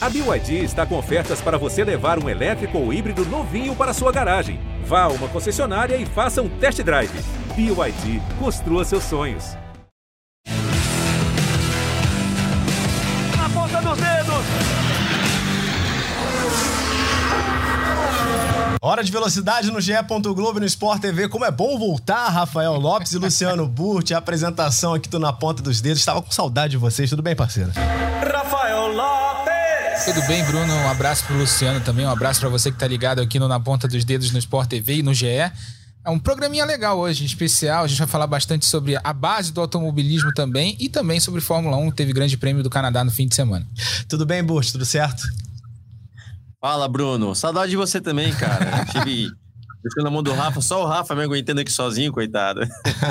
A BYD está com ofertas para você levar um elétrico ou híbrido novinho para sua garagem. Vá a uma concessionária e faça um test drive. BYD, construa seus sonhos. Na ponta dos dedos! Hora de velocidade no GE. Globo e no Sport TV. Como é bom voltar, Rafael Lopes e Luciano Burti. A apresentação aqui tô na ponta dos dedos. Estava com saudade de vocês. Tudo bem, parceiro? Rafael Lopes! Tudo bem, Bruno? Um abraço pro Luciano também. Um abraço para você que tá ligado aqui no Na Ponta dos Dedos no Sport TV e no GE. É um programinha legal hoje, especial. A gente vai falar bastante sobre a base do automobilismo também e também sobre Fórmula 1. Teve grande prêmio do Canadá no fim de semana. Tudo bem, Burti? Tudo certo? Fala, Bruno. Saudade de você também, cara. Tive deixando na mão do Rafa, só o Rafa me aguentando aqui sozinho, coitado.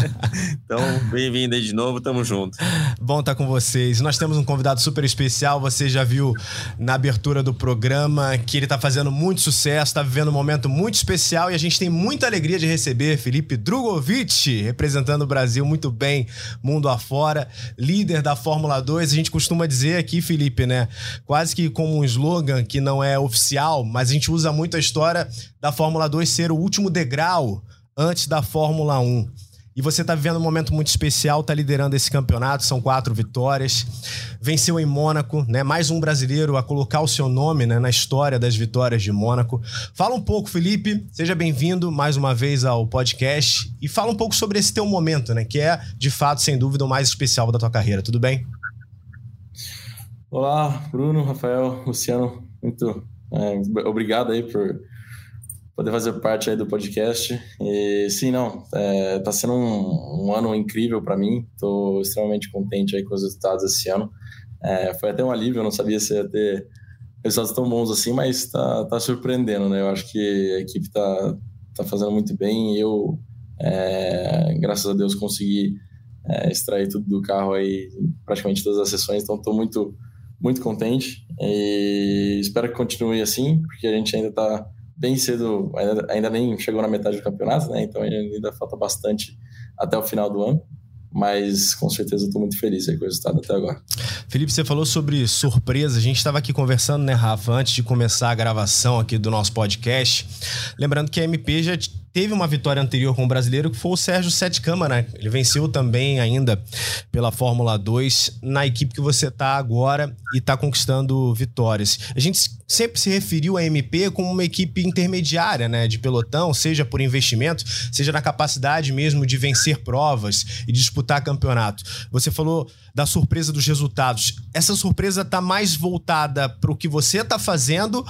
então, bem-vindo aí de novo, tamo junto. Bom estar tá com vocês. Nós temos um convidado super especial, você já viu na abertura do programa que ele tá fazendo muito sucesso, tá vivendo um momento muito especial e a gente tem muita alegria de receber Felipe Drogovic, representando o Brasil muito bem, mundo afora, líder da Fórmula 2. A gente costuma dizer aqui, Felipe, né, quase que como um slogan que não é oficial, mas a gente usa muito a história da Fórmula 2 ser o último degrau antes da Fórmula 1. E você está vivendo um momento muito especial, está liderando esse campeonato, são quatro vitórias. Venceu em Mônaco, né? Mais um brasileiro a colocar o seu nome né? na história das vitórias de Mônaco. Fala um pouco, Felipe. Seja bem-vindo mais uma vez ao podcast. E fala um pouco sobre esse teu momento, né? Que é, de fato, sem dúvida, o mais especial da tua carreira. Tudo bem? Olá, Bruno, Rafael, Luciano. Muito é, obrigado aí por poder fazer parte aí do podcast. E sim, não, é, tá sendo um, um ano incrível para mim. Estou extremamente contente aí com os resultados esse ano. É, foi até um alívio, eu não sabia se ia ter resultados tão bons assim, mas tá, tá surpreendendo, né? Eu acho que a equipe tá, tá fazendo muito bem e eu, é, graças a Deus, consegui é, extrair tudo do carro aí, praticamente todas as sessões, então estou muito, muito contente e espero que continue assim, porque a gente ainda está bem cedo, ainda, ainda nem chegou na metade do campeonato, né? Então ainda falta bastante até o final do ano mas com certeza estou muito feliz com o resultado até agora. Felipe, você falou sobre surpresa. A gente estava aqui conversando, né, Rafa, antes de começar a gravação aqui do nosso podcast. Lembrando que a MP já teve uma vitória anterior com o brasileiro, que foi o Sérgio Sete Câmara. Né? Ele venceu também ainda pela Fórmula 2 na equipe que você está agora e está conquistando vitórias. A gente sempre se referiu à MP como uma equipe intermediária, né, de pelotão, seja por investimento, seja na capacidade mesmo de vencer provas e disputar campeonato. Você falou da surpresa dos resultados. Essa surpresa está mais voltada para o que você está fazendo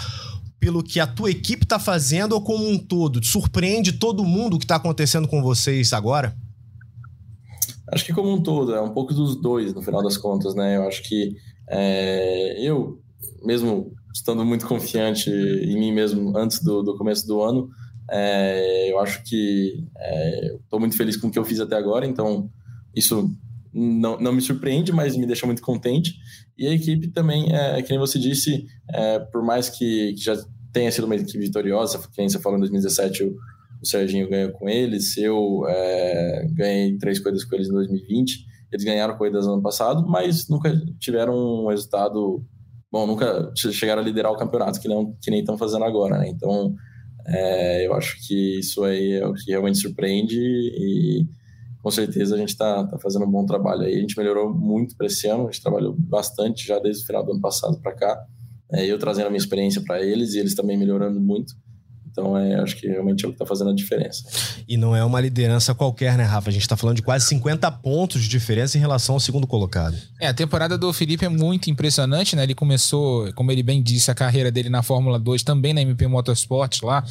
pelo que a tua equipe está fazendo ou como um todo? Surpreende todo mundo o que está acontecendo com vocês agora? Acho que como um todo, é um pouco dos dois, no final das contas, né? Eu acho que é, eu, mesmo estando muito confiante em mim mesmo antes do, do começo do ano, é, eu acho que é, estou muito feliz com o que eu fiz até agora, então isso não, não me surpreende, mas me deixa muito contente. E a equipe também, é, que nem você disse, é, por mais que, já tenha sido uma equipe vitoriosa, que nem você falou em 2017, o, o Serginho ganhou com eles, eu é, ganhei três corridas com eles em 2020, eles ganharam corridas no ano passado, mas nunca tiveram um resultado bom, nunca chegaram a liderar o campeonato, que, não, que nem estão fazendo agora, né? Então, é, eu acho que isso aí é o que realmente surpreende e com certeza a gente está tá fazendo um bom trabalho aí. A gente melhorou muito para esse ano, a gente trabalhou bastante já desde o final do ano passado para cá. É, eu trazendo a minha experiência para eles e eles também melhorando muito. Então, é, acho que realmente é o que está fazendo a diferença. E não é uma liderança qualquer, né, Rafa? A gente está falando de quase 50 pontos de diferença em relação ao segundo colocado. É, a temporada do Felipe é muito impressionante, né? Ele começou, como ele bem disse, a carreira dele na Fórmula 2, também na MP Motorsport lá,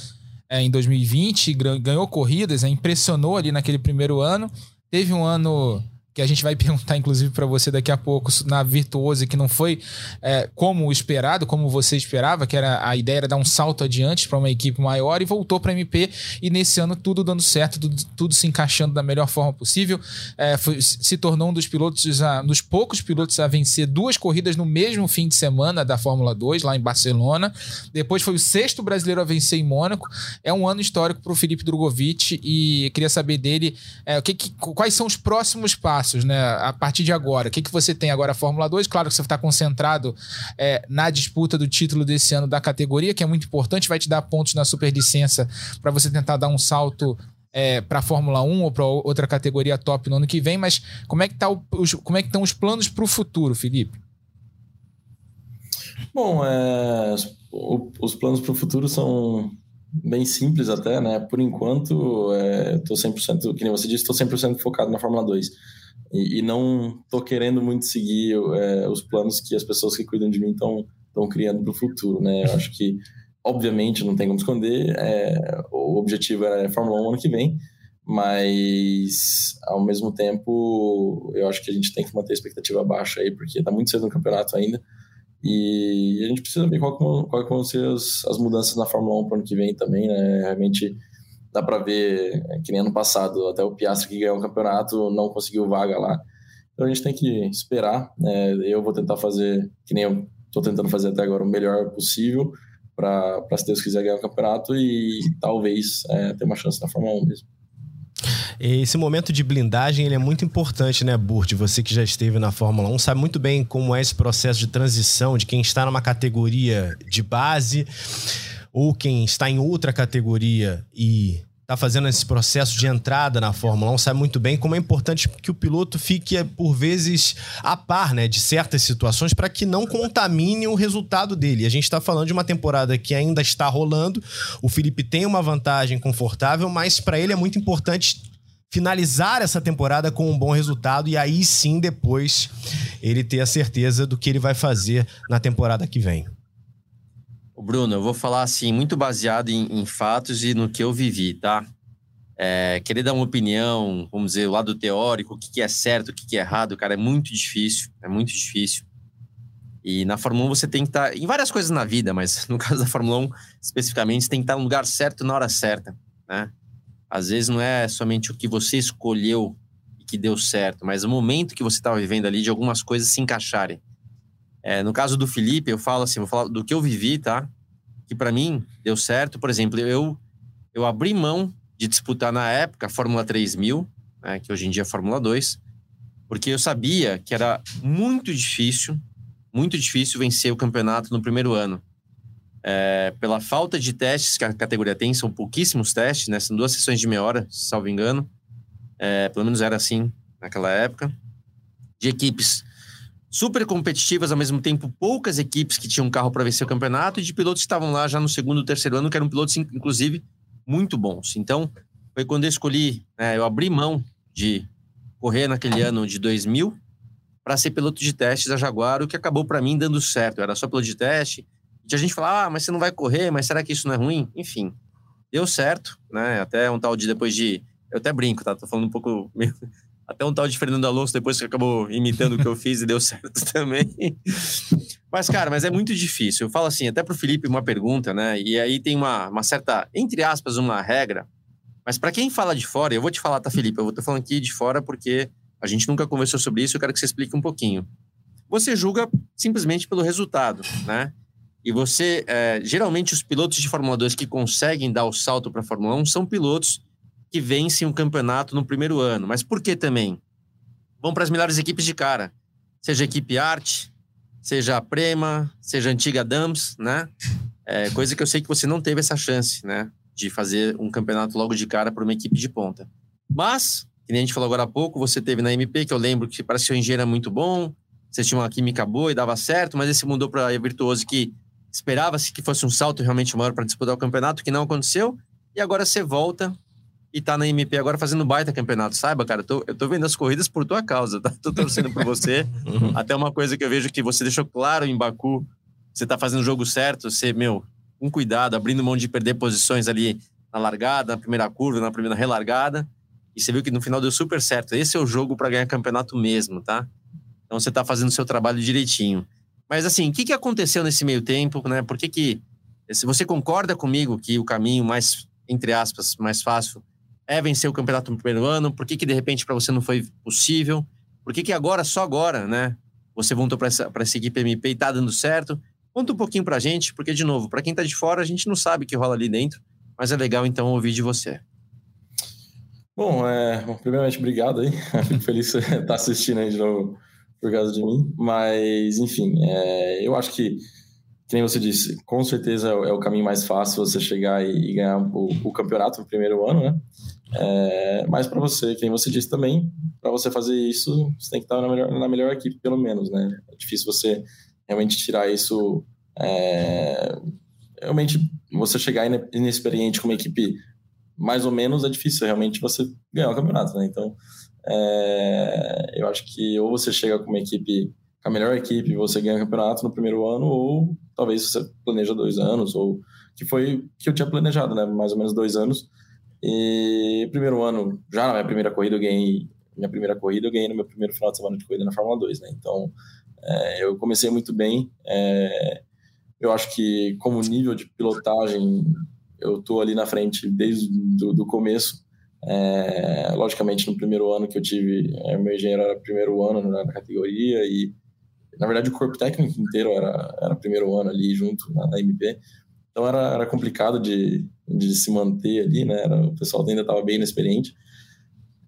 é, em 2020, ganhou corridas, né, impressionou ali naquele primeiro ano. Teve um ano que a gente vai perguntar, inclusive, para você daqui a pouco, na Virtuose, que não foi é, como esperado, como você esperava, que era a ideia era dar um salto adiante para uma equipe maior e voltou para MP. E nesse ano tudo dando certo, tudo, tudo se encaixando da melhor forma possível. É, foi, se tornou um dos pilotos, a, dos poucos pilotos a vencer duas corridas no mesmo fim de semana da Fórmula 2, lá em Barcelona. Depois foi o sexto brasileiro a vencer em Mônaco. É um ano histórico para o Felipe Drogovic e queria saber dele é, o que, que, quais são os próximos passos passos, né? A partir de agora, o que, que você tem agora a Fórmula 2? Claro que você está concentrado é, na disputa do título desse ano da categoria, que é muito importante, vai te dar pontos na superlicença para você tentar dar um salto é, para a Fórmula 1 ou para outra categoria top no ano que vem, mas como é que, tá o, os, como é que estão os planos para o futuro, Felipe? Bom, é, os planos para o futuro são bem simples até, né? Por enquanto, é, tô 100%, que nem você disse, estou 100% focado na Fórmula 2. E, e não tô querendo muito seguir é, os planos que as pessoas que cuidam de mim estão criando para o futuro, né? Eu acho que, obviamente, não tem como esconder, é, o objetivo é Fórmula 1 ano que vem, mas, ao mesmo tempo, eu acho que a gente tem que manter a expectativa baixa aí, porque está muito cedo no campeonato ainda, e a gente precisa ver qual vão ser as mudanças na Fórmula 1 para o ano que vem também, né? Realmente dá para ver é, que nem ano passado, até o Piastri que ganhou o campeonato não conseguiu vaga lá. Então a gente tem que esperar. Né? Eu vou tentar fazer, que nem eu estou tentando fazer até agora, o melhor possível para, se Deus quiser, ganhar o campeonato e talvez é, ter uma chance na Fórmula 1 mesmo. Esse momento de blindagem ele é muito importante, né, Burt? Você que já esteve na Fórmula 1 sabe muito bem como é esse processo de transição de quem está numa categoria de base ou quem está em outra categoria e está fazendo esse processo de entrada na Fórmula 1 sabe muito bem como é importante que o piloto fique, por vezes, a par né, de certas situações para que não contamine o resultado dele. A gente está falando de uma temporada que ainda está rolando. O Felipe tem uma vantagem confortável, mas para ele é muito importante finalizar essa temporada com um bom resultado e aí sim depois ele ter a certeza do que ele vai fazer na temporada que vem. Bruno, eu vou falar assim, muito baseado em, em fatos e no que eu vivi, tá? É, querer dar uma opinião, vamos dizer, o lado teórico, o que, que é certo, o que, que é errado, cara, é muito difícil, é muito difícil. E na Fórmula 1 você tem que estar, tá, em várias coisas na vida, mas no caso da Fórmula 1 especificamente, você tem que estar tá no lugar certo na hora certa, né? Às vezes não é somente o que você escolheu e que deu certo, mas o momento que você estava vivendo ali de algumas coisas se encaixarem. É, no caso do Felipe, eu falo assim, vou falar do que eu vivi, tá? Que para mim deu certo. Por exemplo, eu eu abri mão de disputar na época a Fórmula 3000, né, que hoje em dia é Fórmula 2, porque eu sabia que era muito difícil, muito difícil vencer o campeonato no primeiro ano é, pela falta de testes que a categoria tem, são pouquíssimos testes, né? São duas sessões de meia hora, salvo engano. É, pelo menos era assim naquela época. De equipes super competitivas, ao mesmo tempo poucas equipes que tinham carro para vencer o campeonato, e de pilotos que estavam lá já no segundo, terceiro ano, que eram pilotos, inclusive, muito bons. Então, foi quando eu escolhi, né, eu abri mão de correr naquele ano de 2000 para ser piloto de testes da Jaguar, o que acabou para mim dando certo. Eu era só piloto de teste, a gente fala, ah, mas você não vai correr, mas será que isso não é ruim? Enfim, deu certo, né? Até um tal de depois de. Eu até brinco, tá? Tô falando um pouco. Até um tal de Fernando Alonso depois que acabou imitando o que eu fiz e deu certo também. Mas, cara, mas é muito difícil. Eu falo assim, até pro Felipe, uma pergunta, né? E aí tem uma, uma certa, entre aspas, uma regra. Mas para quem fala de fora, eu vou te falar, tá, Felipe? Eu vou estar falando aqui de fora porque a gente nunca conversou sobre isso. Eu quero que você explique um pouquinho. Você julga simplesmente pelo resultado, né? E você, é, geralmente, os pilotos de Fórmula 2 que conseguem dar o salto para a Fórmula 1 são pilotos que vencem um campeonato no primeiro ano. Mas por que também? Vão para as melhores equipes de cara. Seja a equipe Arte, seja a Prema, seja a antiga Dams, né? É, coisa que eu sei que você não teve essa chance, né? De fazer um campeonato logo de cara para uma equipe de ponta. Mas, que nem a gente falou agora há pouco, você teve na MP, que eu lembro que ser um engenheiro muito bom, você tinha uma química boa e dava certo, mas esse mudou para a Virtuoso que Esperava-se que fosse um salto realmente maior para disputar o campeonato, que não aconteceu. E agora você volta e tá na MP agora fazendo baita campeonato. Saiba, cara, eu tô, eu tô vendo as corridas por tua causa, tá? Tô torcendo por você. Uhum. Até uma coisa que eu vejo que você deixou claro em Baku, você tá fazendo o jogo certo, você, meu, com cuidado, abrindo mão de perder posições ali na largada, na primeira curva, na primeira relargada. E você viu que no final deu super certo. Esse é o jogo para ganhar campeonato mesmo, tá? Então você tá fazendo o seu trabalho direitinho. Mas assim, o que, que aconteceu nesse meio tempo, né? Por que que... Se você concorda comigo que o caminho mais, entre aspas, mais fácil é vencer o campeonato no primeiro ano? Por que que de repente para você não foi possível? Por que que agora, só agora, né? Você voltou para essa, equipe MP e tá dando certo? Conta um pouquinho pra gente, porque, de novo, para quem tá de fora, a gente não sabe o que rola ali dentro, mas é legal então ouvir de você. Bom, é, bom, primeiramente, obrigado aí. Fico feliz que você está assistindo aí de novo por causa de mim. Mas, enfim, é, eu acho que, nem você disse, com certeza é o caminho mais fácil você chegar e, ganhar o, o campeonato no primeiro ano, né? É, mas para você, que nem você disse também, para você fazer isso, você tem que estar na melhor, na melhor equipe, pelo menos, né? É difícil você realmente tirar isso. É, realmente, você chegar inexperiente com uma equipe mais ou menos, é difícil realmente você ganhar o campeonato, né? Então, é, eu acho que ou você chega com uma equipe, com a melhor equipe, você ganha o campeonato no primeiro ano, ou talvez você planeja dois anos, ou que foi que eu tinha planejado, né? Mais ou menos dois anos. E primeiro ano, já na minha primeira corrida, eu ganhei. Minha primeira corrida, eu ganhei no meu primeiro final de semana de corrida na Fórmula 2, né? Então, é, eu comecei muito bem. É, eu acho que, como nível de pilotagem, eu tô ali na frente desde do, do começo. É, logicamente, no primeiro ano que eu tive, é, meu engenheiro era primeiro ano na, na, categoria e, na verdade, o corpo técnico inteiro era, era primeiro ano ali junto na, na MP. Então era, era complicado de, de se manter ali, né? Era, o pessoal ainda estava bem inexperiente.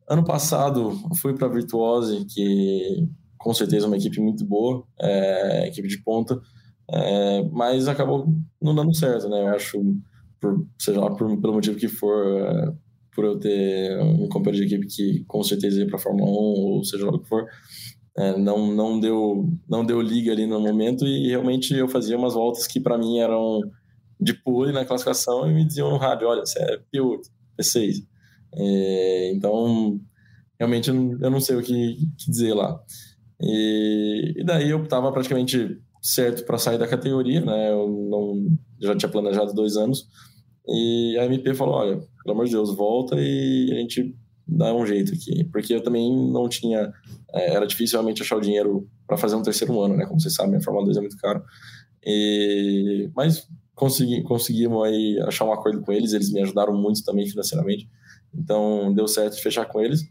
Ano passado fui para a Virtuose, que com certeza é uma equipe muito boa, é, equipe de ponta, é, mas acabou não dando certo, né? Eu acho, por, seja lá por, pelo motivo que for, é, por eu ter um companheiro de equipe que com certeza ia para a Fórmula 1, ou seja lá o que for, é, não, não, deu, não deu liga ali no momento e realmente eu fazia umas voltas que para mim eram de pole na classificação e me diziam no rádio, olha, você é P8, P6. É, então, realmente eu não sei o que, que dizer lá. E, e, daí eu estava praticamente certo para sair da categoria, né? Eu não já tinha planejado dois anos. E a MP falou, olha, pelo amor de Deus, volta e a gente dá um jeito aqui. Porque eu também não tinha... É, era difícil realmente achar o dinheiro para fazer um terceiro ano, né? Como vocês sabem, a Fórmula 2 é muito caro. E, mas consegui, conseguimos aí achar um acordo com eles, eles me ajudaram muito também financeiramente, então deu certo de fechar com eles.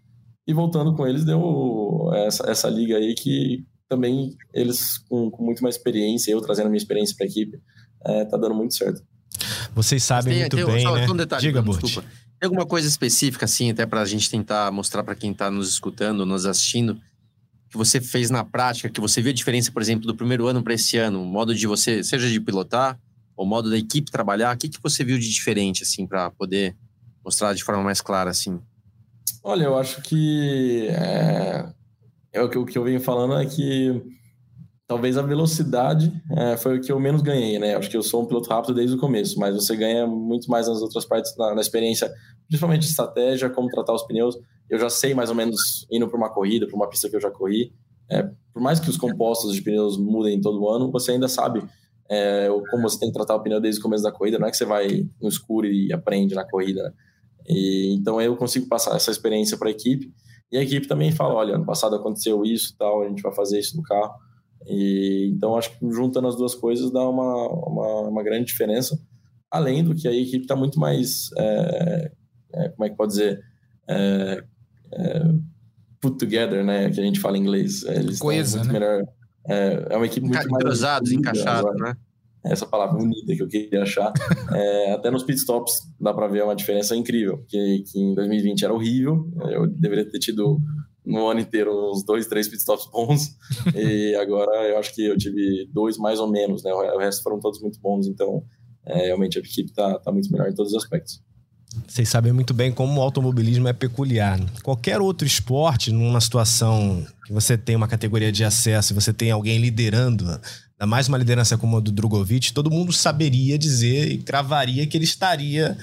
E voltando com eles, deu essa, essa liga aí que também eles com, com muito mais experiência, eu trazendo a minha experiência para a equipe, é, tá dando muito certo. Vocês sabem tem, muito tem, bem, só, né? Um detalhe, Diga, Burt. Desculpa. Tem alguma coisa específica, assim, até para a gente tentar mostrar para quem está nos escutando, nos assistindo, que você fez na prática, que você viu a diferença, por exemplo, do primeiro ano para esse ano, o modo de você, seja de pilotar, o modo da equipe trabalhar? O que, que você viu de diferente, assim, para poder mostrar de forma mais clara, assim? Olha, eu acho que é, é o, que, eu venho falando é que talvez a velocidade é, foi o que eu menos ganhei, né? Acho que eu sou um piloto rápido desde o começo, mas você ganha muito mais nas outras partes, na, na experiência, principalmente estratégia, como tratar os pneus. Eu já sei mais ou menos indo para uma corrida, para uma pista que eu já corri. É, por mais que os compostos de pneus mudem todo ano, você ainda sabe é, como você tem que tratar o pneu desde o começo da corrida, não é que você vai no escuro e aprende na corrida. Né? E, então eu consigo passar essa experiência para a equipe e a equipe também fala, olha, ano passado aconteceu isso, tal, a gente vai fazer isso no carro. E, então acho que juntando as duas coisas dá uma, uma, uma grande diferença, além do que a equipe está muito mais, é, é, como é que pode dizer, é, é put together, né, que a gente fala em inglês. Eles Coesa, né? melhor é, é uma equipe muito. Entrosados, encaixados, né? Essa palavra unida que eu queria achar. é, até nos pitstops dá para ver uma diferença incrível, que, que em 2020 era horrível. Eu deveria ter tido no ano inteiro uns dois, três pitstops bons. e agora eu acho que eu tive dois mais ou menos, né? O resto foram todos muito bons. Então, é, realmente a equipe está tá muito melhor em todos os aspectos. Vocês sabem muito bem como o automobilismo é peculiar. Qualquer outro esporte, numa situação que você tem uma categoria de acesso você tem alguém liderando, ainda mais uma liderança como a do Drogovic, todo mundo saberia dizer e cravaria que ele estaria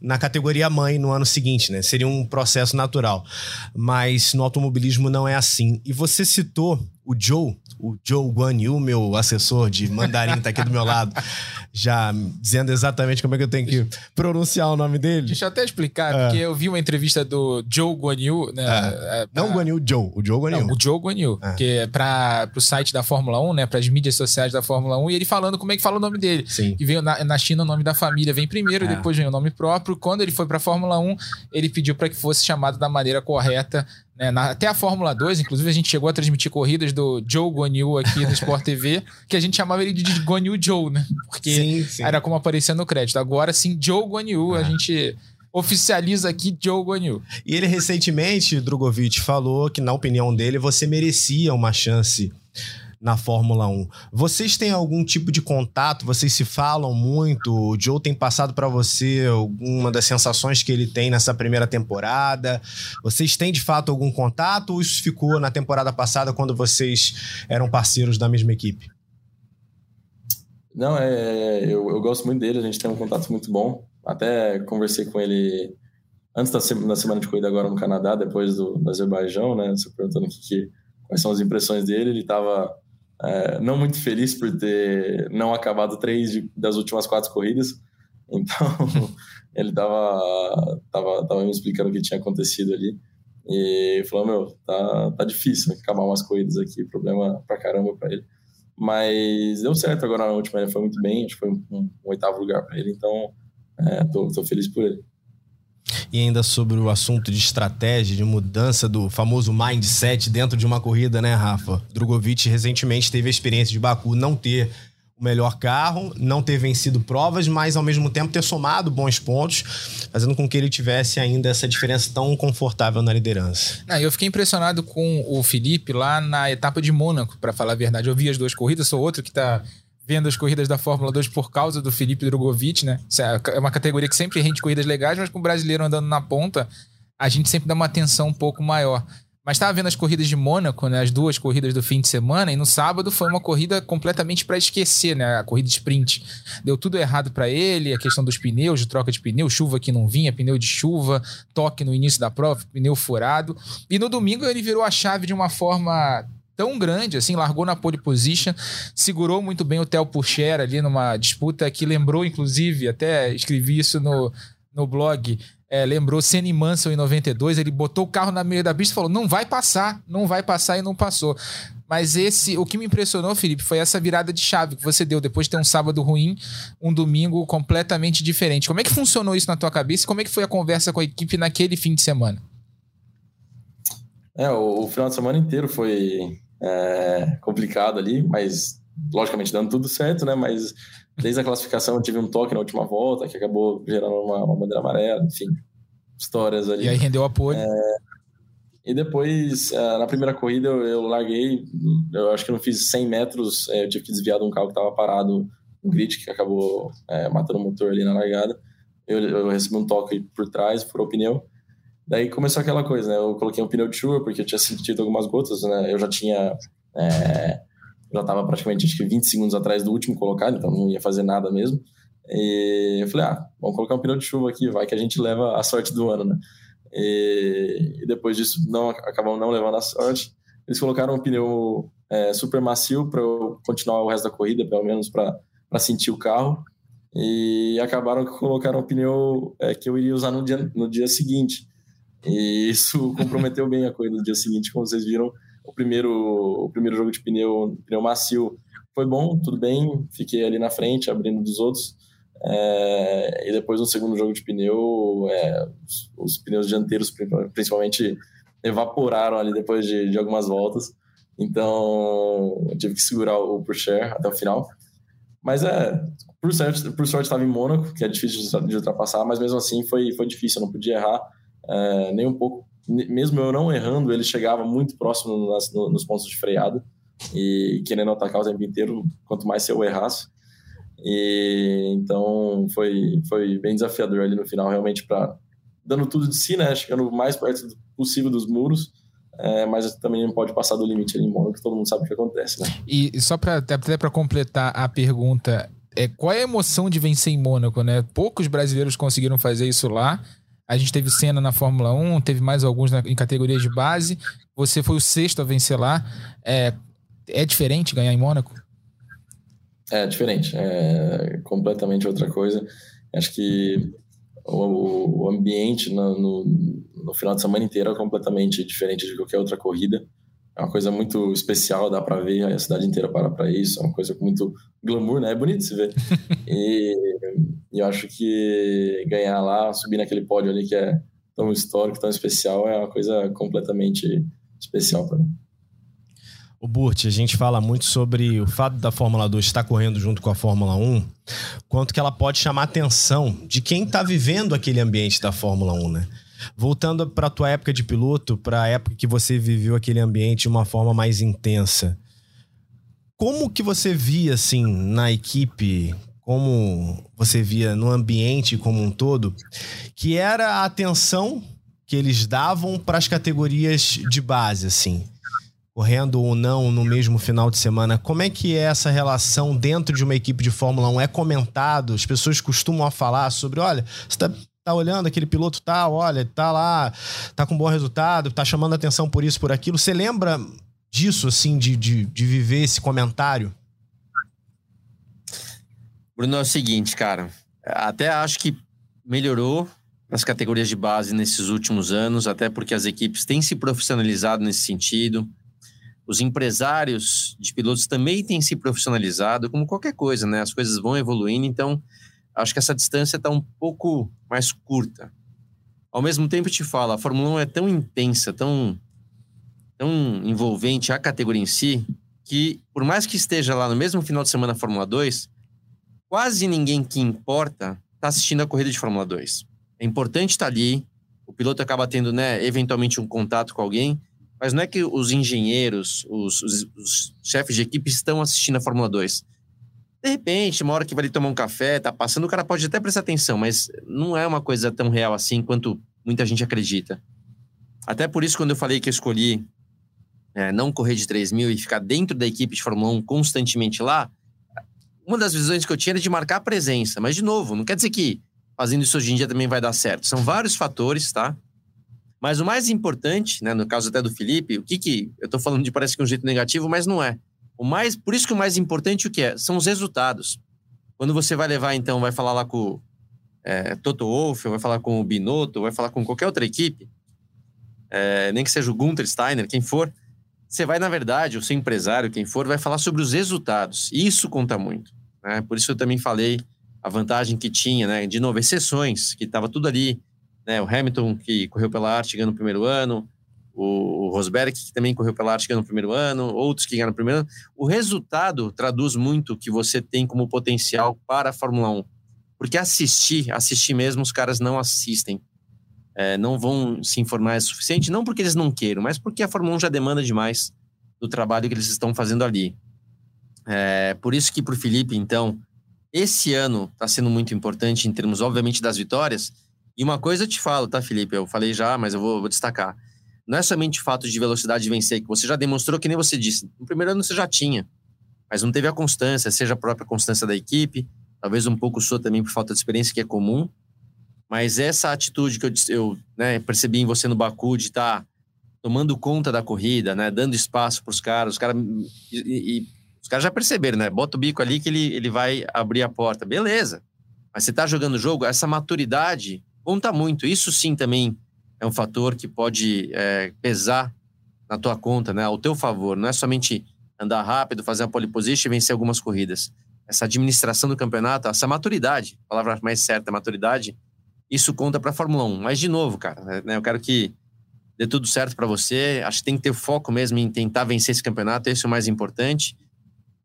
na categoria mãe no ano seguinte, né? Seria um processo natural. Mas no automobilismo não é assim. E você citou o Joe, o Joe Guan Yu, meu assessor de mandarim, tá aqui do meu lado, já dizendo exatamente como é que eu tenho que pronunciar o nome dele. Deixa eu até explicar, é. porque eu vi uma entrevista do Joe Guan Yu, né? É. É, pra... Não Guan Yu, Joe, o Joe Guan Yu. Não, o Joe Guan Yu, é. que é para o site da Fórmula 1, né, para as mídias sociais da Fórmula 1, e ele falando como é que fala o nome dele. Sim. E veio na, na China o nome da família vem primeiro, é. depois vem o nome próprio. Quando ele foi para a Fórmula 1, ele pediu para que fosse chamado da maneira correta né, na, até a Fórmula 2, inclusive, a gente chegou a transmitir corridas do Joe Guanyu aqui no Sport TV, que a gente chamava ele de Guanyu Joe, né? Porque sim, sim. era como aparecia no crédito. Agora sim, Joe Guanyu, ah. a gente oficializa aqui Joe Guanyu. E ele recentemente, Drogovic, falou que, na opinião dele, você merecia uma chance na Fórmula 1. Vocês têm algum tipo de contato? Vocês se falam muito? O Joe tem passado para você alguma das sensações que ele tem nessa primeira temporada? Vocês têm de fato algum contato ou isso ficou na temporada passada quando vocês eram parceiros da mesma equipe? Não, é, eu, eu gosto muito dele, a gente tem um contato muito bom. Até conversei com ele antes da, semana, da semana de corrida agora no Canadá, depois do, do Azerbaijão, né? Você perguntando que, que, quais são as impressões dele. Ele estava é, não muito feliz por ter não acabado três de, das últimas quatro corridas. Então, ele estava tava, tava me explicando o que tinha acontecido ali. E falou: Meu, tá, tá difícil acabar umas corridas aqui, problema pra caramba pra ele. Mas deu certo agora na última, ele foi muito bem, acho que foi um, um oitavo lugar para ele, então é, tô, tô feliz por ele. E ainda sobre o assunto de estratégia, de mudança do famoso mindset dentro de uma corrida, né, Rafa? Drogovic recentemente teve a experiência de Baku não ter o melhor carro, não ter vencido provas, mas ao mesmo tempo ter somado bons pontos, fazendo com que ele tivesse ainda essa diferença tão confortável na liderança. Não, eu fiquei impressionado com o Felipe lá na etapa de Mônaco, para falar a verdade. Eu vi as duas corridas, sou outro que está vendo as corridas da Fórmula 2 por causa do Felipe Drogovic, né? É, é uma categoria que sempre rende corridas legais, mas com o brasileiro andando na ponta, a gente sempre dá uma atenção um pouco maior. Mas estava vendo as corridas de Mônaco, né? As duas corridas do fim de semana, e no sábado foi uma corrida completamente para esquecer, né? A corrida de sprint. Deu tudo errado para ele, a questão dos pneus, de troca de pneu, chuva que não vinha, pneu de chuva, toque no início da prova, pneu furado. E no domingo ele virou a chave de uma forma tão grande, assim, largou na pole position, segurou muito bem o Theo Pourchaire ali numa disputa que lembrou, inclusive, até escrevi isso no, no blog, é, lembrou Senna Mansell em 92, ele botou o carro na meio da pista e falou: não vai passar, não vai passar e não passou. Mas esse, o que me impressionou, Felipe, foi essa virada de chave que você deu depois de ter um sábado ruim, um domingo completamente diferente. Como é que funcionou isso na tua cabeça? Como é que foi a conversa com a equipe naquele fim de semana? É, o, o final de semana inteiro foi é, complicado ali, mas logicamente dando tudo certo, né? Mas desde a classificação eu tive um toque na última volta que acabou gerando uma, uma bandeira amarela, enfim, histórias ali. E aí rendeu apoio. É, e depois, é, na primeira corrida, eu, eu, larguei, eu acho que não fiz 100 metros, é, eu tive que desviar de um carro que estava parado no grid, que acabou é, matando o motor ali na largada. Eu, eu recebi um toque por trás, furou o pneu. Daí começou aquela coisa, né? Eu coloquei um pneu de chuva porque eu tinha sentido algumas gotas, né? Eu já tinha. É, já estava praticamente acho que 20 segundos atrás do último colocado, então não ia fazer nada mesmo. E eu falei, ah, vamos colocar um pneu de chuva aqui, vai que a gente leva a sorte do ano, né? E, e depois disso, não acabamos não levando a sorte. Eles colocaram um pneu é, super macio para eu continuar o resto da corrida, pelo menos para sentir o carro. E acabaram que colocaram um pneu é, que eu iria usar no dia, no dia seguinte. E isso comprometeu bem a corrida do dia seguinte, como vocês viram. O primeiro, o primeiro jogo de pneu, pneu macio foi bom, tudo bem. Fiquei ali na frente, abrindo dos outros. É, e depois no segundo jogo de pneu, é, os, os, pneus dianteiros principalmente evaporaram ali depois de, de algumas voltas. Então eu tive que segurar o Pourchaire até o final. Mas é, por sorte, por sorte estava em Mônaco, que é difícil de ultrapassar, mas mesmo assim foi, foi difícil, eu não podia errar é, nem um pouco. Mesmo eu não errando, ele chegava muito próximo nas, no, nos pontos de freada e querendo atacar o tempo inteiro, quanto mais eu errasse. E então foi, foi bem desafiador ali no final, realmente, para dando tudo de si, né? Chegando mais perto possível dos muros. É, mas também não pode passar do limite ali em Mônaco, que todo mundo sabe o que acontece, né? E só para até para completar a pergunta, é, qual é a emoção de vencer em Mônaco, né? Poucos brasileiros conseguiram fazer isso lá. A gente teve cena na Fórmula 1, teve mais alguns na, em categorias de base. Você foi o sexto a vencer lá. É, é diferente ganhar em Mônaco? É diferente. É completamente outra coisa. Acho que o, o ambiente no, no, no, final de semana inteiro é completamente diferente de qualquer outra corrida. É uma coisa muito especial, dá para ver, a cidade inteira para para isso. É uma coisa com muito glamour, né? É bonito se ver. e e eu acho que ganhar lá, subir naquele pódio ali que é tão histórico, tão especial, é uma coisa completamente especial para mim. O Burt, a gente fala muito sobre o fato da Fórmula 2 estar correndo junto com a Fórmula 1. quanto que ela pode chamar a atenção de quem está vivendo aquele ambiente da Fórmula 1, né? Voltando para a tua época de piloto, para a época que você viveu aquele ambiente de uma forma mais intensa, como que você via assim na equipe, como você via no ambiente como um todo, que era a atenção que eles davam para as categorias de base, assim? correndo ou não no mesmo final de semana. Como é que é essa relação dentro de uma equipe de Fórmula 1? É comentado? As pessoas costumam falar sobre, olha, você tá, tá olhando aquele piloto tal, olha, tá lá, tá com bom resultado, tá chamando atenção por isso, por aquilo. Você lembra disso, assim, de, de, de viver esse comentário? Bruno, é o seguinte, cara. Até acho que melhorou nas categorias de base nesses últimos anos, até porque as equipes têm se profissionalizado nesse sentido. Os empresários de pilotos também têm se profissionalizado, como qualquer coisa, né? As coisas vão evoluindo, então acho que essa distância está um pouco mais curta. Ao mesmo tempo, te falo, a Fórmula 1 é tão intensa, tão, tão envolvente a categoria em si, que por mais que esteja lá no mesmo final de semana a Fórmula 2, quase ninguém que importa está assistindo a corrida de Fórmula 2. É importante estar tá ali, o piloto acaba tendo, né, eventualmente um contato com alguém, mas não é que os engenheiros, os, os, os chefes de equipe estão assistindo a Fórmula 2. De repente, uma hora que vai ali tomar um café, tá passando, o cara pode até prestar atenção, mas não é uma coisa tão real assim quanto muita gente acredita. Até por isso, quando eu falei que eu escolhi é, não correr de 3 mil e ficar dentro da equipe de Fórmula 1 constantemente lá, uma das visões que eu tinha era de marcar a presença. Mas, de novo, não quer dizer que fazendo isso hoje em dia também vai dar certo. São vários fatores, tá? Mas o mais importante, né, no caso até do Felipe, o que que eu estou falando de parece que é um jeito negativo, mas não é. O mais, por isso que o mais importante o que é? São os resultados. Quando você vai levar então, vai falar lá com é, Toto Wolff, vai falar com o Binotto, vai falar com qualquer outra equipe, é, nem que seja o Gunther Steiner, quem for, você vai na verdade, o seu empresário, quem for, vai falar sobre os resultados. Isso conta muito. Né? Por isso eu também falei a vantagem que tinha, né? De novo, exceções, que estava tudo ali né? O Hamilton, que correu pela arte, ganhou no primeiro ano. O Rosberg, que também correu pela ganhou no primeiro ano. Outros que ganharam no primeiro ano. O resultado traduz muito o que você tem como potencial para a Fórmula 1. Porque assistir, assistir mesmo, os caras não assistem. É, não vão se informar o suficiente, não porque eles não queiram, mas porque a Fórmula 1 já demanda demais do trabalho que eles estão fazendo ali. É, por isso que para o Felipe, então, esse ano está sendo muito importante em termos, obviamente, das vitórias, e uma coisa eu te falo, tá, Felipe? Eu falei já, mas eu vou, vou destacar. Não é somente o fato de velocidade de vencer, que você já demonstrou, que nem você disse. No primeiro ano você já tinha, mas não teve a constância, seja a própria constância da equipe, talvez um pouco sua também por falta de experiência, que é comum. Mas essa atitude que eu, eu né, percebi em você no Baku de estar tá tomando conta da corrida, né, dando espaço para os caras, os caras e, e, os caras já perceberam, né? Bota o bico ali que ele, ele vai abrir a porta. Beleza. Mas você tá jogando o jogo, essa maturidade conta muito. Isso sim também é um fator que pode é, pesar na tua conta, né? Ao teu favor. Não é somente andar rápido, fazer a pole position e vencer algumas corridas. Essa administração do campeonato, essa maturidade, a palavra mais certa, maturidade, isso conta para a Fórmula 1. Mas, de novo, cara, né? eu quero que dê tudo certo para você. Acho que tem que ter foco mesmo em tentar vencer esse campeonato, esse é o mais importante.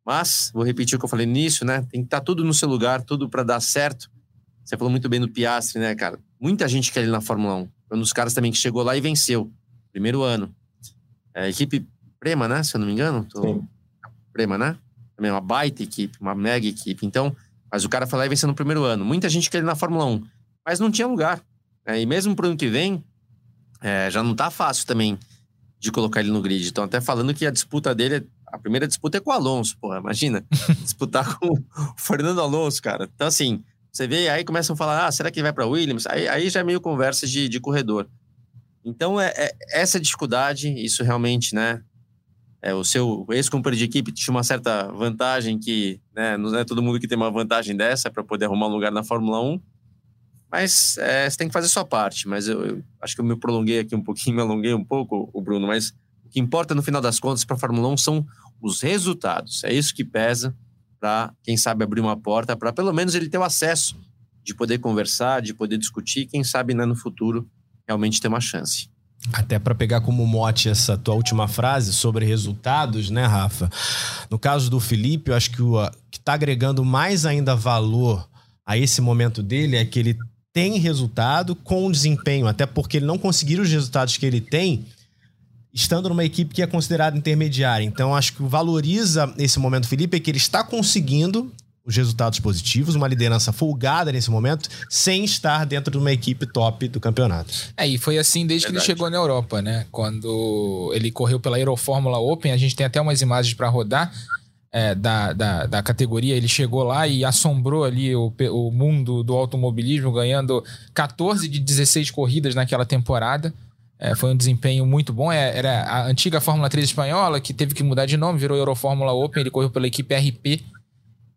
Mas, vou repetir o que eu falei no início, né? Tem que estar tá tudo no seu lugar, tudo para dar certo. Você falou muito bem do Piastri, né, cara? Muita gente quer ele na Fórmula 1. Foi um dos caras também que chegou lá e venceu. Primeiro ano. É, equipe Prema, né? Se eu não me engano. Tô... Sim. Prema, né? Também uma baita equipe, uma mega equipe. Então, mas o cara foi lá e venceu no primeiro ano. Muita gente quer ele na Fórmula 1. Mas não tinha lugar. É, e mesmo pro ano que vem, é, já não tá fácil também de colocar ele no grid. Então, até falando que a disputa dele, a primeira disputa é com o Alonso, porra, imagina. disputar com o Fernando Alonso, cara. Então, assim, você vê, aí começam a falar, ah, será que vai para Williams? Aí, aí já é meio conversa de, de corredor. Então, é, é, essa dificuldade, isso realmente, né? É, o seu ex-companheiro de equipe tinha uma certa vantagem que, né, não é todo mundo que tem uma vantagem dessa para poder arrumar um lugar na Fórmula 1. Mas é, você tem que fazer sua parte. Mas eu, eu, acho que eu me prolonguei aqui um pouquinho, me alonguei um pouco, o Bruno. Mas o que importa no final das contas para a Fórmula 1 são os resultados. É isso que pesa para, quem sabe, abrir uma porta para pelo menos ele ter o acesso de poder conversar, de poder discutir, quem sabe né, no futuro realmente ter uma chance. Até para pegar como mote essa tua última frase sobre resultados, né, Rafa? No caso do Felipe, eu acho que o que está agregando mais ainda valor a esse momento dele é que ele tem resultado com desempenho, até porque ele não conseguiu os resultados que ele tem estando numa equipe que é considerada intermediária. Então, acho que valoriza esse momento, Felipe, é que ele está conseguindo os resultados positivos, uma liderança folgada nesse momento, sem estar dentro de uma equipe top do campeonato. É, e foi assim desde Verdade. que ele chegou na Europa, né? Quando ele correu pela Eurofórmula Open, a gente tem até umas imagens para rodar. É, da, da, da, categoria, ele chegou lá e assombrou ali o, o mundo do automobilismo, ganhando 14 de 16 corridas naquela temporada. É, foi um desempenho muito bom. É, era a antiga Fórmula 3 espanhola, que teve que mudar de nome, virou Eurofórmula Open. Ele correu pela equipe RP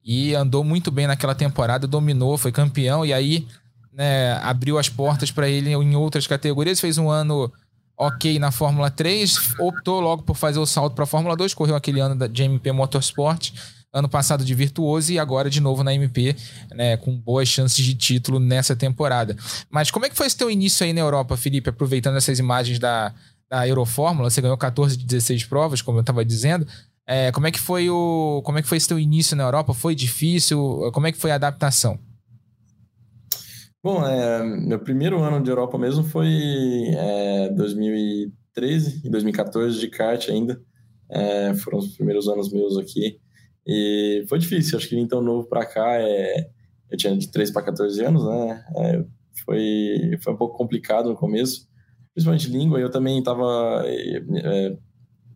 e andou muito bem naquela temporada, dominou, foi campeão. E aí né, abriu as portas para ele em outras categorias. Fez um ano ok na Fórmula 3, optou logo por fazer o salto para a Fórmula 2, correu aquele ano da GMP Motorsport ano passado de virtuoso e agora de novo na MP, né, com boas chances de título nessa temporada. Mas como é que foi esse teu início aí na Europa, Felipe, aproveitando essas imagens da, da Eurofórmula, você ganhou 14 de 16 provas, como eu estava dizendo. É, como é que foi o como é que foi esse teu início na Europa? Foi difícil? Como é que foi a adaptação? Bom, é, meu primeiro ano de Europa mesmo foi é, 2013 e 2014 de kart ainda. É, foram os primeiros anos meus aqui. E foi difícil, acho que vim tão novo para cá, é, eu tinha de 3 para 14 anos, né? É, foi, foi um pouco complicado no começo, principalmente língua. Eu também estava é,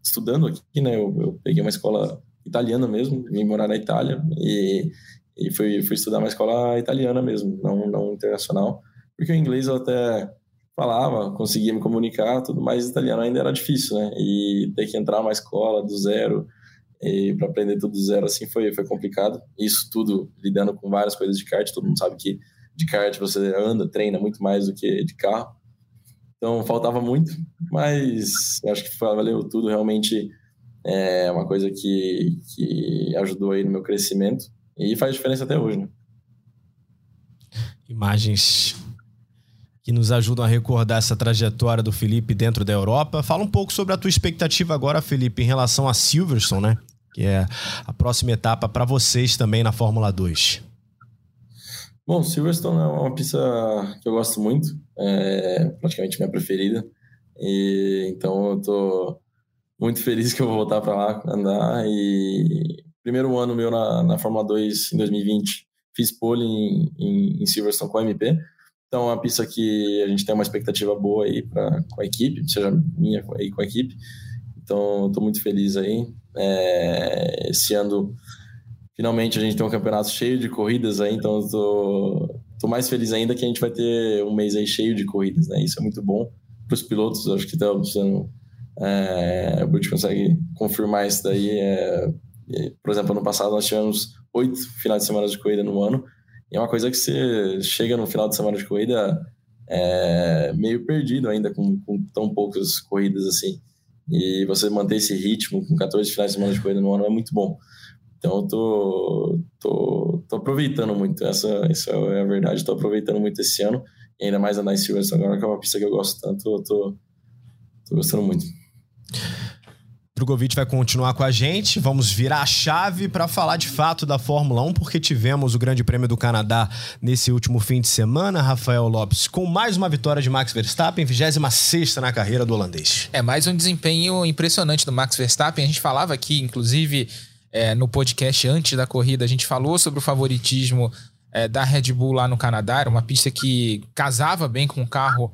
estudando aqui, né? Eu, eu, peguei uma escola italiana mesmo, vim morar na Itália e, e fui, fui estudar uma escola italiana mesmo, não, não internacional, porque o inglês eu até falava, conseguia me comunicar, tudo, mas italiano ainda era difícil, né? E ter que entrar numa escola do zero e para aprender tudo do zero assim foi, foi complicado. Isso tudo lidando com várias coisas de kart, todo mundo sabe que de kart você anda, treina muito mais do que de carro. Então faltava muito, mas acho que valeu tudo. Realmente é uma coisa que, que ajudou aí no meu crescimento e faz diferença até hoje. Né? Imagens que nos ajudam a recordar essa trajetória do Felipe dentro da Europa. Fala um pouco sobre a tua expectativa agora, Felipe, em relação a Silverstone, né? Que é a próxima etapa para vocês também na Fórmula 2? Bom, Silverstone é uma pista que eu gosto muito, é praticamente minha preferida, e então eu tô muito feliz que eu vou voltar para lá andar. E primeiro ano meu na, na Fórmula 2 em 2020, fiz pole em, em, em Silverstone com a MP, então é uma pista que a gente tem uma expectativa boa aí pra, com a equipe, seja minha aí com a equipe. Então estou muito feliz aí. É, esse ano, finalmente, a gente tem um campeonato cheio de corridas aí, então tô mais feliz ainda que a gente vai ter um mês aí cheio de corridas, né? Isso é muito bom para os pilotos, acho que tá sendo. É, o Butch consegue confirmar isso daí. É, por exemplo, ano passado nós tivemos oito finais de semana de corrida no ano, e é uma coisa que você chega no final de semana de corrida é, meio perdido ainda, com, com tão poucas corridas assim. E você manter esse ritmo com 14 finais de semana de corrida no ano é muito bom. Então eu tô, tô, tô aproveitando muito, essa, essa é a verdade, tô aproveitando muito esse ano, e ainda mais andar em Silverstone agora, que é uma pista que eu gosto tanto, eu tô, tô gostando muito. Drogovic vai continuar com a gente. Vamos virar a chave para falar de fato da Fórmula 1, porque tivemos o Grande Prêmio do Canadá nesse último fim de semana. Rafael Lopes com mais uma vitória de Max Verstappen, 26 na carreira do holandês. É mais um desempenho impressionante do Max Verstappen. A gente falava aqui, inclusive, é, no podcast antes da corrida, a gente falou sobre o favoritismo é, da Red Bull lá no Canadá. Era uma pista que casava bem com o carro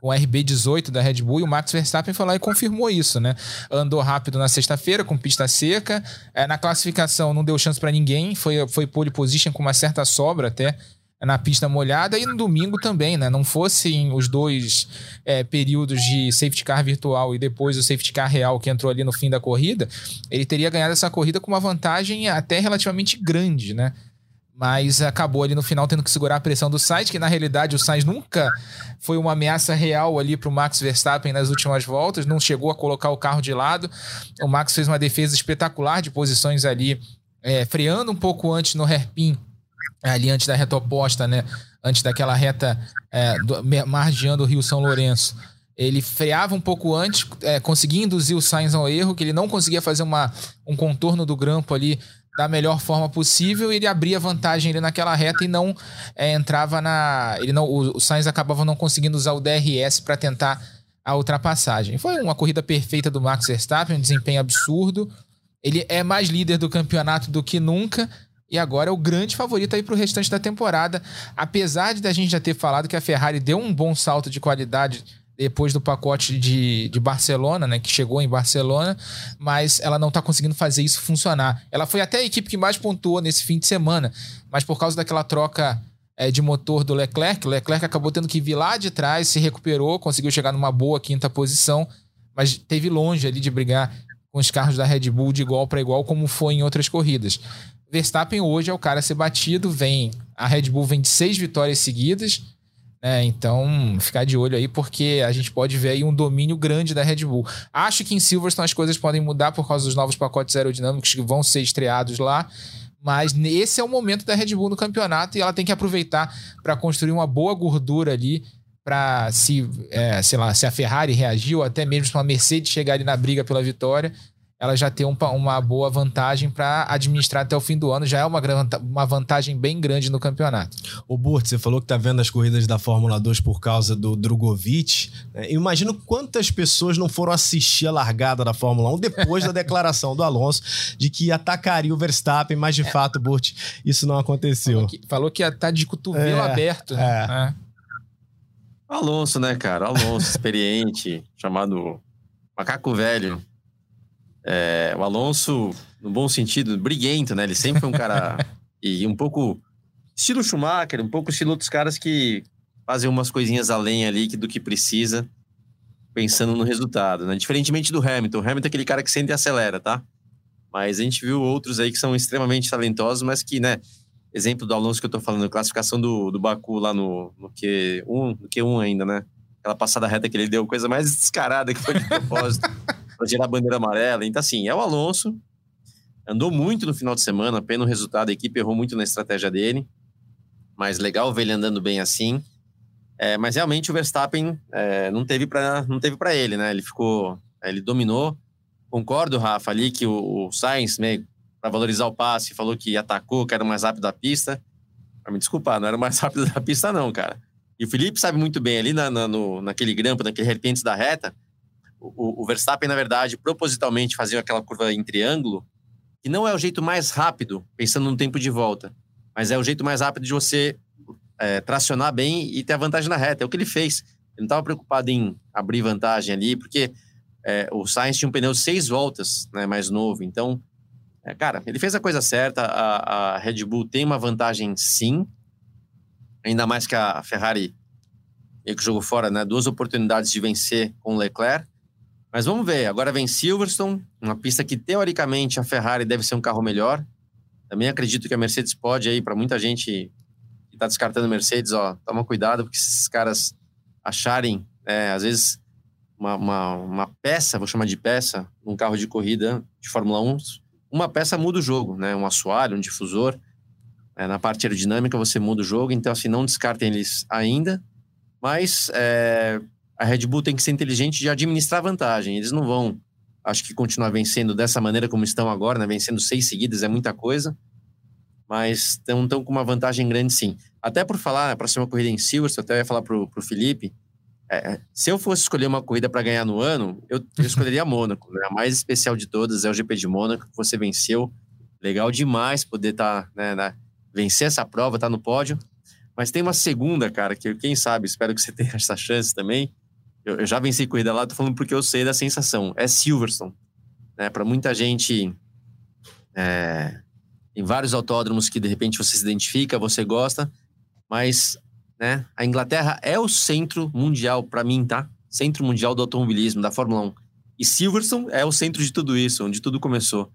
com o RB18 da Red Bull e o Max Verstappen foi lá e confirmou isso, né? Andou rápido na sexta-feira com pista seca, é, na classificação não deu chance para ninguém, foi, foi pole position com uma certa sobra até na pista molhada e no domingo também, né? Não fossem os dois é, períodos de safety car virtual e depois o safety car real que entrou ali no fim da corrida, ele teria ganhado essa corrida com uma vantagem até relativamente grande, né? Mas acabou ali no final tendo que segurar a pressão do Sainz, que na realidade o Sainz nunca foi uma ameaça real ali para o Max Verstappen nas últimas voltas, não chegou a colocar o carro de lado. O Max fez uma defesa espetacular de posições ali, é, freando um pouco antes no hairpin, ali antes da reta oposta, né? Antes daquela reta é, do, margeando o Rio São Lourenço. Ele freava um pouco antes, é, conseguia induzir o Sainz ao erro, que ele não conseguia fazer uma, um contorno do grampo ali da melhor forma possível, ele abria vantagem ali naquela reta e não é, entrava na. Ele não, o, o Sainz acabava não conseguindo usar o DRS para tentar a ultrapassagem. Foi uma corrida perfeita do Max Verstappen, um desempenho absurdo. Ele é mais líder do campeonato do que nunca. E agora é o grande favorito aí para o restante da temporada. Apesar de a gente já ter falado que a Ferrari deu um bom salto de qualidade depois do pacote de, de Barcelona, né? Que chegou em Barcelona, mas ela não está conseguindo fazer isso funcionar. Ela foi até a equipe que mais pontuou nesse fim de semana, mas por causa daquela troca é, de motor do Leclerc, o Leclerc acabou tendo que vir lá de trás, se recuperou, conseguiu chegar numa boa quinta posição, mas teve longe ali de brigar com os carros da Red Bull de igual para igual, como foi em outras corridas. Verstappen hoje é o cara a ser batido, vem a Red Bull vem de seis vitórias seguidas, né? Então, ficar de olho aí, porque a gente pode ver aí um domínio grande da Red Bull. Acho que em Silverstone as coisas podem mudar por causa dos novos pacotes aerodinâmicos que vão ser estreados lá. Mas esse é o momento da Red Bull no campeonato e ela tem que aproveitar para construir uma boa gordura ali para se, é, sei lá, se a Ferrari reagiu, até mesmo se uma Mercedes chegar ali na briga pela vitória, ela já tem um, uma boa vantagem para administrar até o fim do ano. Já é uma, uma vantagem bem grande no campeonato. O Burt, você falou que tá vendo as corridas da Fórmula 2 por causa do Drogovic. Né? Imagino quantas pessoas não foram assistir a largada da Fórmula 1 depois da declaração do Alonso de que atacaria o Verstappen, mas de é. fato, Burt, isso não aconteceu. Falou que, falou que ia estar tá de cotovelo é, aberto. Né? É. é. Alonso, né, cara? Alonso, experiente, chamado macaco velho. É, o Alonso, no bom sentido, briguento, né? Ele sempre foi um cara e um pouco estilo Schumacher, um pouco estilo outros caras que fazem umas coisinhas além ali do que precisa, pensando no resultado, né? Diferentemente do Hamilton. O Hamilton é aquele cara que sente e acelera, tá? Mas a gente viu outros aí que são extremamente talentosos, mas que, né? Exemplo do Alonso que eu tô falando, classificação do, do Baku lá no, no Q1, no Q1 ainda, né? Aquela passada reta que ele deu, coisa mais descarada que foi de propósito. para gerar bandeira amarela. Então, assim, é o Alonso. Andou muito no final de semana, pena o resultado, a equipe errou muito na estratégia dele. Mas legal ver ele andando bem assim. É, mas realmente o Verstappen é, não teve para não teve para ele, né? Ele ficou, ele dominou. Concordo, Rafa, ali que o, o Sainz, né, para valorizar o passe, falou que atacou, que era o mais rápido da pista. Para me desculpar, não era o mais rápido da pista, não, cara. E o Felipe sabe muito bem ali na, na no, naquele grampo, naquele repente da reta, o, o Verstappen, na verdade, propositalmente fazia aquela curva em triângulo, que não é o jeito mais rápido, pensando no tempo de volta, mas é o jeito mais rápido de você é, tracionar bem e ter a vantagem na reta. É o que ele fez. Ele não estava preocupado em abrir vantagem ali, porque é, o Sainz tinha um pneu seis voltas, né, mais novo. Então, é, cara, ele fez a coisa certa. A, a, Red Bull tem uma vantagem, sim. Ainda mais que a Ferrari meio que jogou fora, né? Duas oportunidades de vencer com o Leclerc. Mas vamos ver. Agora vem Silverstone, uma pista que teoricamente a Ferrari deve ser um carro melhor. Também acredito que a Mercedes pode aí, para muita gente que está descartando Mercedes, ó, toma cuidado, porque se esses caras acharem, é, às vezes, uma, uma, uma, peça, vou chamar de peça, um carro de corrida de Fórmula 1, uma peça muda o jogo, né? Um assoalho, um difusor. É, na parte aerodinâmica você muda o jogo, então assim, não descartem eles ainda. Mas é, a Red Bull tem que ser inteligente de administrar vantagem. Eles não vão, acho que, continuar vencendo dessa maneira como estão agora, né? Vencendo seis seguidas é muita coisa. Mas estão com uma vantagem grande, sim. Até por falar, a próxima corrida em Silverstone, eu até ia falar pro, pro Felipe. É, é se eu fosse escolher uma corrida para ganhar no ano, eu, eu escolheria Mônaco. Né? A mais especial de todas é o GP de Mônaco, que você venceu. Legal demais poder estar, tá, né, né, vencer essa prova, estar tá no pódio. Mas tem uma segunda, cara, que quem sabe, espero que você tenha essa chance também, eu, eu já venci corrida lá, tô falando porque eu sei da sensação. É Silverstone. Né? Para muita gente, é, em vários autódromos que de repente você se identifica, você gosta, mas né, a Inglaterra é o centro mundial, para mim, tá? Centro mundial do automobilismo, da Fórmula 1. E Silverstone é o centro de tudo isso, onde tudo começou.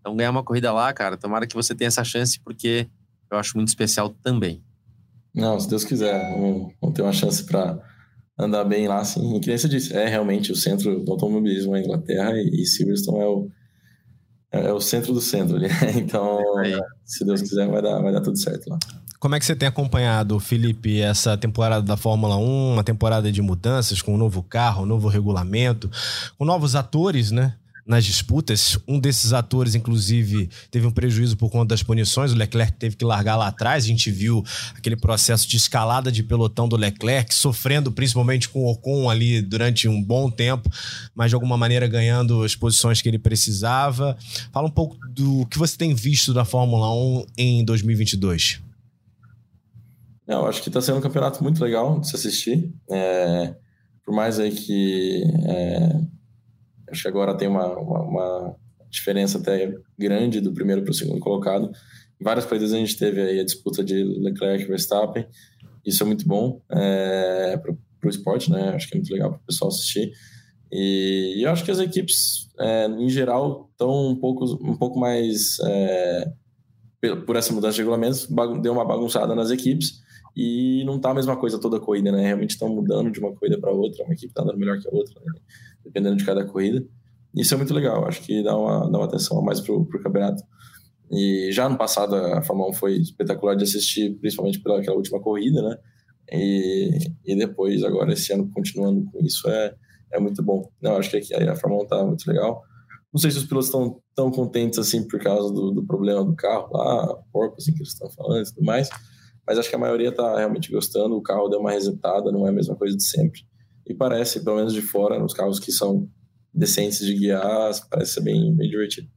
Então, ganhar uma corrida lá, cara, tomara que você tenha essa chance, porque eu acho muito especial também. Não, se Deus quiser, vamos, vamos ter uma chance para andar bem lá, assim. E que nem você disse, é realmente o centro do automobilismo na Inglaterra e, Silverstone é o, é o centro do centro ali. Então, se Deus quiser, vai dar, vai dar tudo certo lá. Como é que você tem acompanhado, Felipe, essa temporada da Fórmula 1, uma temporada de mudanças com um novo carro, um novo regulamento, com novos atores, né? Nas disputas. Um desses atores, inclusive, teve um prejuízo por conta das punições. O Leclerc teve que largar lá atrás. A gente viu aquele processo de escalada de pelotão do Leclerc, sofrendo principalmente com o Ocon ali durante um bom tempo, mas de alguma maneira ganhando as posições que ele precisava. Fala um pouco do que você tem visto da Fórmula 1 em 2022. Não, acho que está sendo um campeonato muito legal de se assistir. É, por mais aí que é, acho que agora tem uma, uma, uma diferença até grande do primeiro para o segundo colocado. Várias corridas a gente teve aí a disputa de Leclerc e Verstappen. Isso é muito bom é, para o esporte, né? Acho que é muito legal para o pessoal assistir. E, e, eu acho que as equipes, é, em geral, estão um pouco, um pouco mais. É, por essa mudança de regulamentos, deu uma bagunçada nas equipes e não tá a mesma coisa toda a corrida, né? Realmente estão mudando de uma corrida para outra, uma equipe está andando melhor que a outra, né? Dependendo de cada corrida. Isso é muito legal, acho que dá uma, dá uma atenção a mais pro, pro campeonato. E já no passado a Fórmula 1 foi espetacular de assistir, principalmente pela aquela última corrida, né? E, e depois, agora, esse ano, continuando com isso, é, é muito bom. Não, acho que aqui a Fórmula 1 tá muito legal. Não sei se os pilotos estão tão contentes assim por causa do, do problema do carro lá, porco, assim, que eles estão falando e tudo mais, mas acho que a maioria tá realmente gostando. O carro deu uma resetada, não é a mesma coisa de sempre. E parece, pelo menos de fora, nos carros que são decentes de guiar, parece ser bem, bem divertido.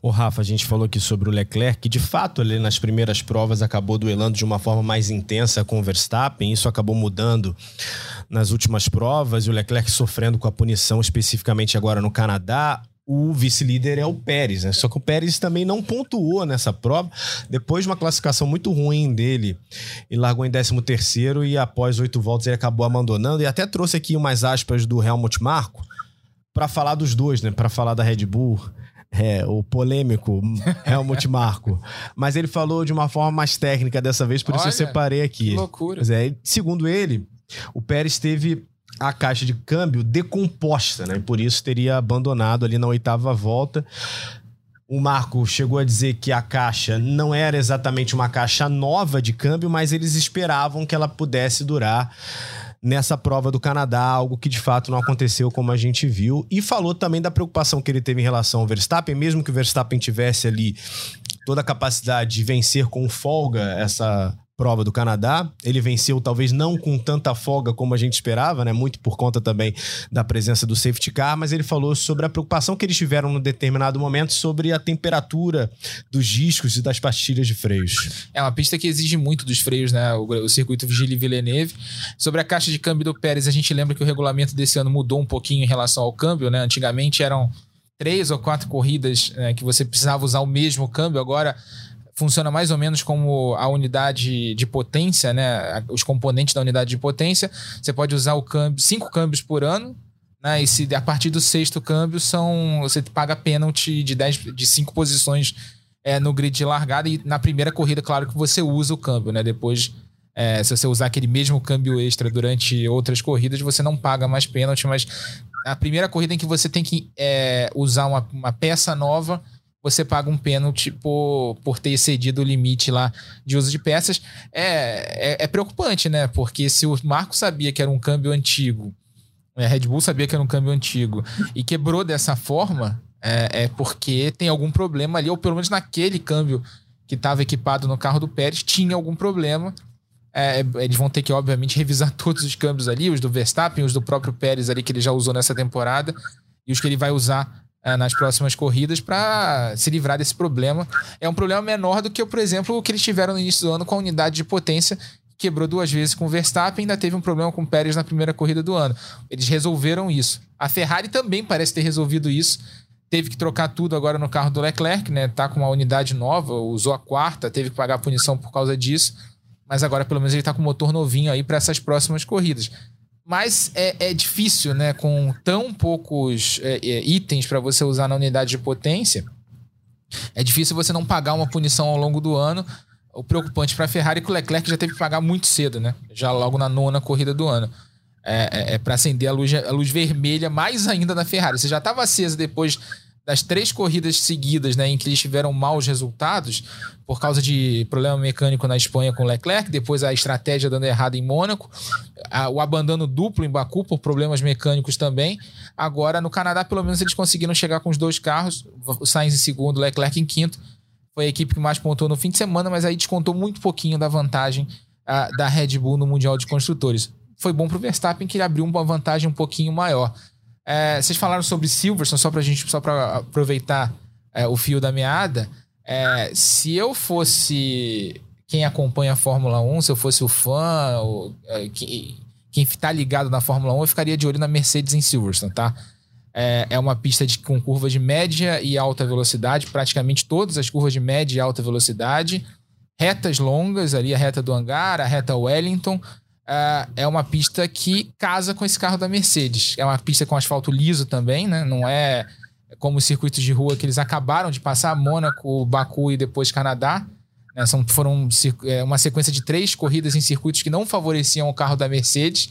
O Rafa, a gente falou aqui sobre o Leclerc, que de fato ele nas primeiras provas acabou duelando de uma forma mais intensa com o Verstappen, isso acabou mudando nas últimas provas, e o Leclerc sofrendo com a punição especificamente agora no Canadá o vice-líder é o Pérez, né? Só que o Pérez também não pontuou nessa prova. Depois de uma classificação muito ruim dele, ele largou em 13 terceiro e após oito voltas ele acabou abandonando. E até trouxe aqui umas aspas do Helmut Marko para falar dos dois, né? Para falar da Red Bull. É, o polêmico Helmut Marko. Mas ele falou de uma forma mais técnica dessa vez, por Olha, isso eu separei aqui. Que loucura. É, segundo ele, o Pérez teve a caixa de câmbio decomposta, né? Por isso teria abandonado ali na oitava volta. O Marco chegou a dizer que a caixa não era exatamente uma caixa nova de câmbio, mas eles esperavam que ela pudesse durar nessa prova do Canadá, algo que de fato não aconteceu como a gente viu. E falou também da preocupação que ele teve em relação ao Verstappen, mesmo que o Verstappen tivesse ali toda a capacidade de vencer com folga essa prova do Canadá. Ele venceu talvez não com tanta folga como a gente esperava, né? Muito por conta também da presença do safety car, mas ele falou sobre a preocupação que eles tiveram no determinado momento sobre a temperatura dos discos e das pastilhas de freios. É uma pista que exige muito dos freios, né? O, o circuito Vigília Villeneuve. Sobre a caixa de câmbio do Pérez, a gente lembra que o regulamento desse ano mudou um pouquinho em relação ao câmbio, né? Antigamente eram três ou quatro corridas né, que você precisava usar o mesmo câmbio, agora funciona mais ou menos como a unidade de potência, né? Os componentes da unidade de potência. Você pode usar o câmbio, cinco câmbios por ano, né? E se a partir do sexto câmbio são. Você paga pênalti de, de cinco posições é, no grid de largada. E na primeira corrida, claro que você usa o câmbio, né? Depois. É, se você usar aquele mesmo câmbio extra durante outras corridas, você não paga mais pênalti, mas a primeira corrida em que você tem que é, usar uma, uma peça nova, você paga um pênalti por, por ter excedido o limite lá de uso de peças. É, é, é, preocupante, né? Porque se o Marco sabia que era um câmbio antigo, a Red Bull sabia que era um câmbio antigo e quebrou dessa forma, é, é porque tem algum problema ali, ou pelo menos naquele câmbio que estava equipado no carro do Pérez, tinha algum problema. É, eles vão ter que, obviamente, revisar todos os câmbios ali, os do Verstappen, os do próprio Pérez ali que ele já usou nessa temporada e os que ele vai usar é, nas próximas corridas para se livrar desse problema. É um problema menor do que, por exemplo, o que eles tiveram no início do ano com a unidade de potência, quebrou duas vezes com o Verstappen ainda teve um problema com o Pérez na primeira corrida do ano. Eles resolveram isso. A Ferrari também parece ter resolvido isso. Teve que trocar tudo agora no carro do Leclerc, né? Tá com uma unidade nova, usou a quarta, teve que pagar punição por causa disso. Mas agora, pelo menos, ele tá com motor novinho aí para essas próximas corridas. Mas é, é difícil, né? Com tão poucos é, é, itens para você usar na unidade de potência, é difícil você não pagar uma punição ao longo do ano. O preocupante para a Ferrari é que o Leclerc já teve que pagar muito cedo, né? Já logo na nona corrida do ano. É, é, é para acender a luz, a luz vermelha mais ainda na Ferrari. Você já estava acesa depois das três corridas seguidas, né, em que eles tiveram maus resultados, por causa de problema mecânico na Espanha com Leclerc, depois a estratégia dando errado em Mônaco, a, o abandono duplo em Baku por problemas mecânicos também. Agora, no Canadá, pelo menos eles conseguiram chegar com os dois carros, o Sainz em segundo, Leclerc em quinto. Foi a equipe que mais pontuou no fim de semana, mas aí descontou muito pouquinho da vantagem a, da Red Bull no Mundial de Construtores. Foi bom para o Verstappen que ele abriu uma vantagem um pouquinho maior. É, vocês falaram sobre Silverstone, só pra gente, só para aproveitar é, o fio da meada. É, se eu fosse quem acompanha a Fórmula 1, se eu fosse o fã, ou, é, quem, quem tá ligado na Fórmula 1, eu ficaria de olho na Mercedes em Silverstone, tá? É, é uma pista de, com curvas de média e alta velocidade, praticamente todas as curvas de média e alta velocidade, retas longas, ali a reta do hangar, a reta Wellington, Uh, é uma pista que casa com esse carro da Mercedes. É uma pista com asfalto liso também, né? Não é como os circuitos de rua que eles acabaram de passar, Mônaco, Baku e depois Canadá. Né? São, foram é, uma sequência de três corridas em circuitos que não favoreciam o carro da Mercedes.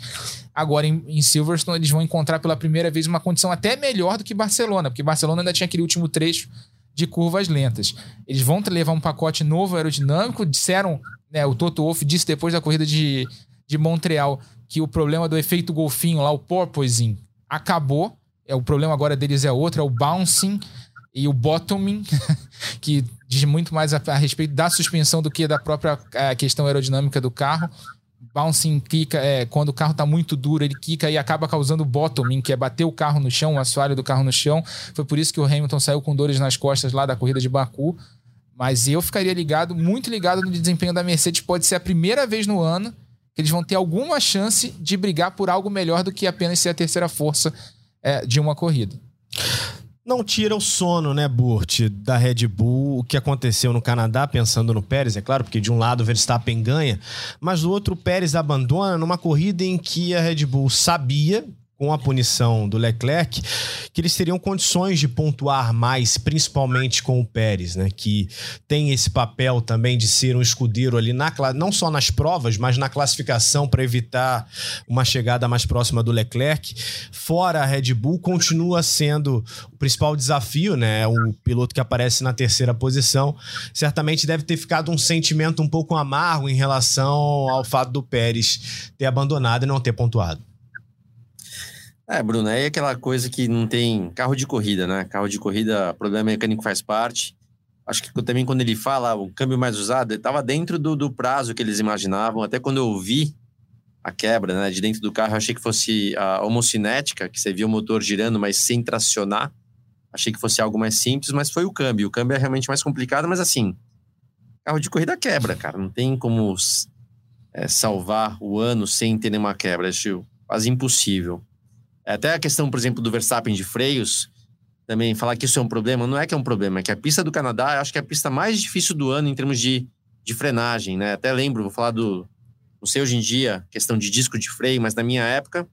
Agora, em, em Silverstone, eles vão encontrar pela primeira vez uma condição até melhor do que Barcelona, porque Barcelona ainda tinha aquele último trecho de curvas lentas. Eles vão levar um pacote novo aerodinâmico, disseram, né, o Toto Wolff disse depois da corrida de de Montreal que o problema do efeito golfinho lá, o porpoising, acabou. É, o problema agora deles é outro, é o bouncing e o bottoming, que diz muito mais a, a, respeito da suspensão do que da própria a, questão aerodinâmica do carro. Bouncing quica, é, quando o carro está muito duro, ele quica e acaba causando bottoming, que é bater o carro no chão, o assoalho do carro no chão. Foi por isso que o Hamilton saiu com dores nas costas lá da corrida de Baku. Mas eu ficaria ligado, muito ligado no desempenho da Mercedes. Pode ser a primeira vez no ano eles vão ter alguma chance de brigar por algo melhor do que apenas ser a terceira força é, de uma corrida. Não tira o sono, né, Burt, da Red Bull, o que aconteceu no Canadá, pensando no Pérez, é claro, porque de um lado o Verstappen ganha, mas do outro o Pérez abandona numa corrida em que a Red Bull sabia com a punição do Leclerc, que eles teriam condições de pontuar mais, principalmente com o Pérez, né? Que tem esse papel também de ser um escudeiro ali, na, não só nas provas, mas na classificação para evitar uma chegada mais próxima do Leclerc. Fora a Red Bull, continua sendo o principal desafio, né? O piloto que aparece na terceira posição. Certamente deve ter ficado um sentimento um pouco amargo em relação ao fato do Pérez ter abandonado e não ter pontuado. É, Bruno, é aquela coisa que não tem carro de corrida, né? Carro de corrida, problema mecânico faz parte. Acho que também quando ele fala o câmbio mais usado, estava dentro do, do, prazo que eles imaginavam. Até quando eu vi a quebra né, de dentro do carro, achei que fosse a homocinética, que você via o motor girando, mas sem tracionar. Achei que fosse algo mais simples, mas foi o câmbio. O câmbio é realmente mais complicado, mas assim, carro de corrida quebra, cara. Não tem como é, salvar o ano sem ter nenhuma quebra. Acho quase impossível. Até a questão, por exemplo, do Verstappen de freios, também falar que isso é um problema, não é que é um problema, é que a pista do Canadá, eu acho que é a pista mais difícil do ano em termos de, de frenagem, né? Até lembro, vou falar do, não sei hoje em dia, questão de disco de freio, mas na minha época,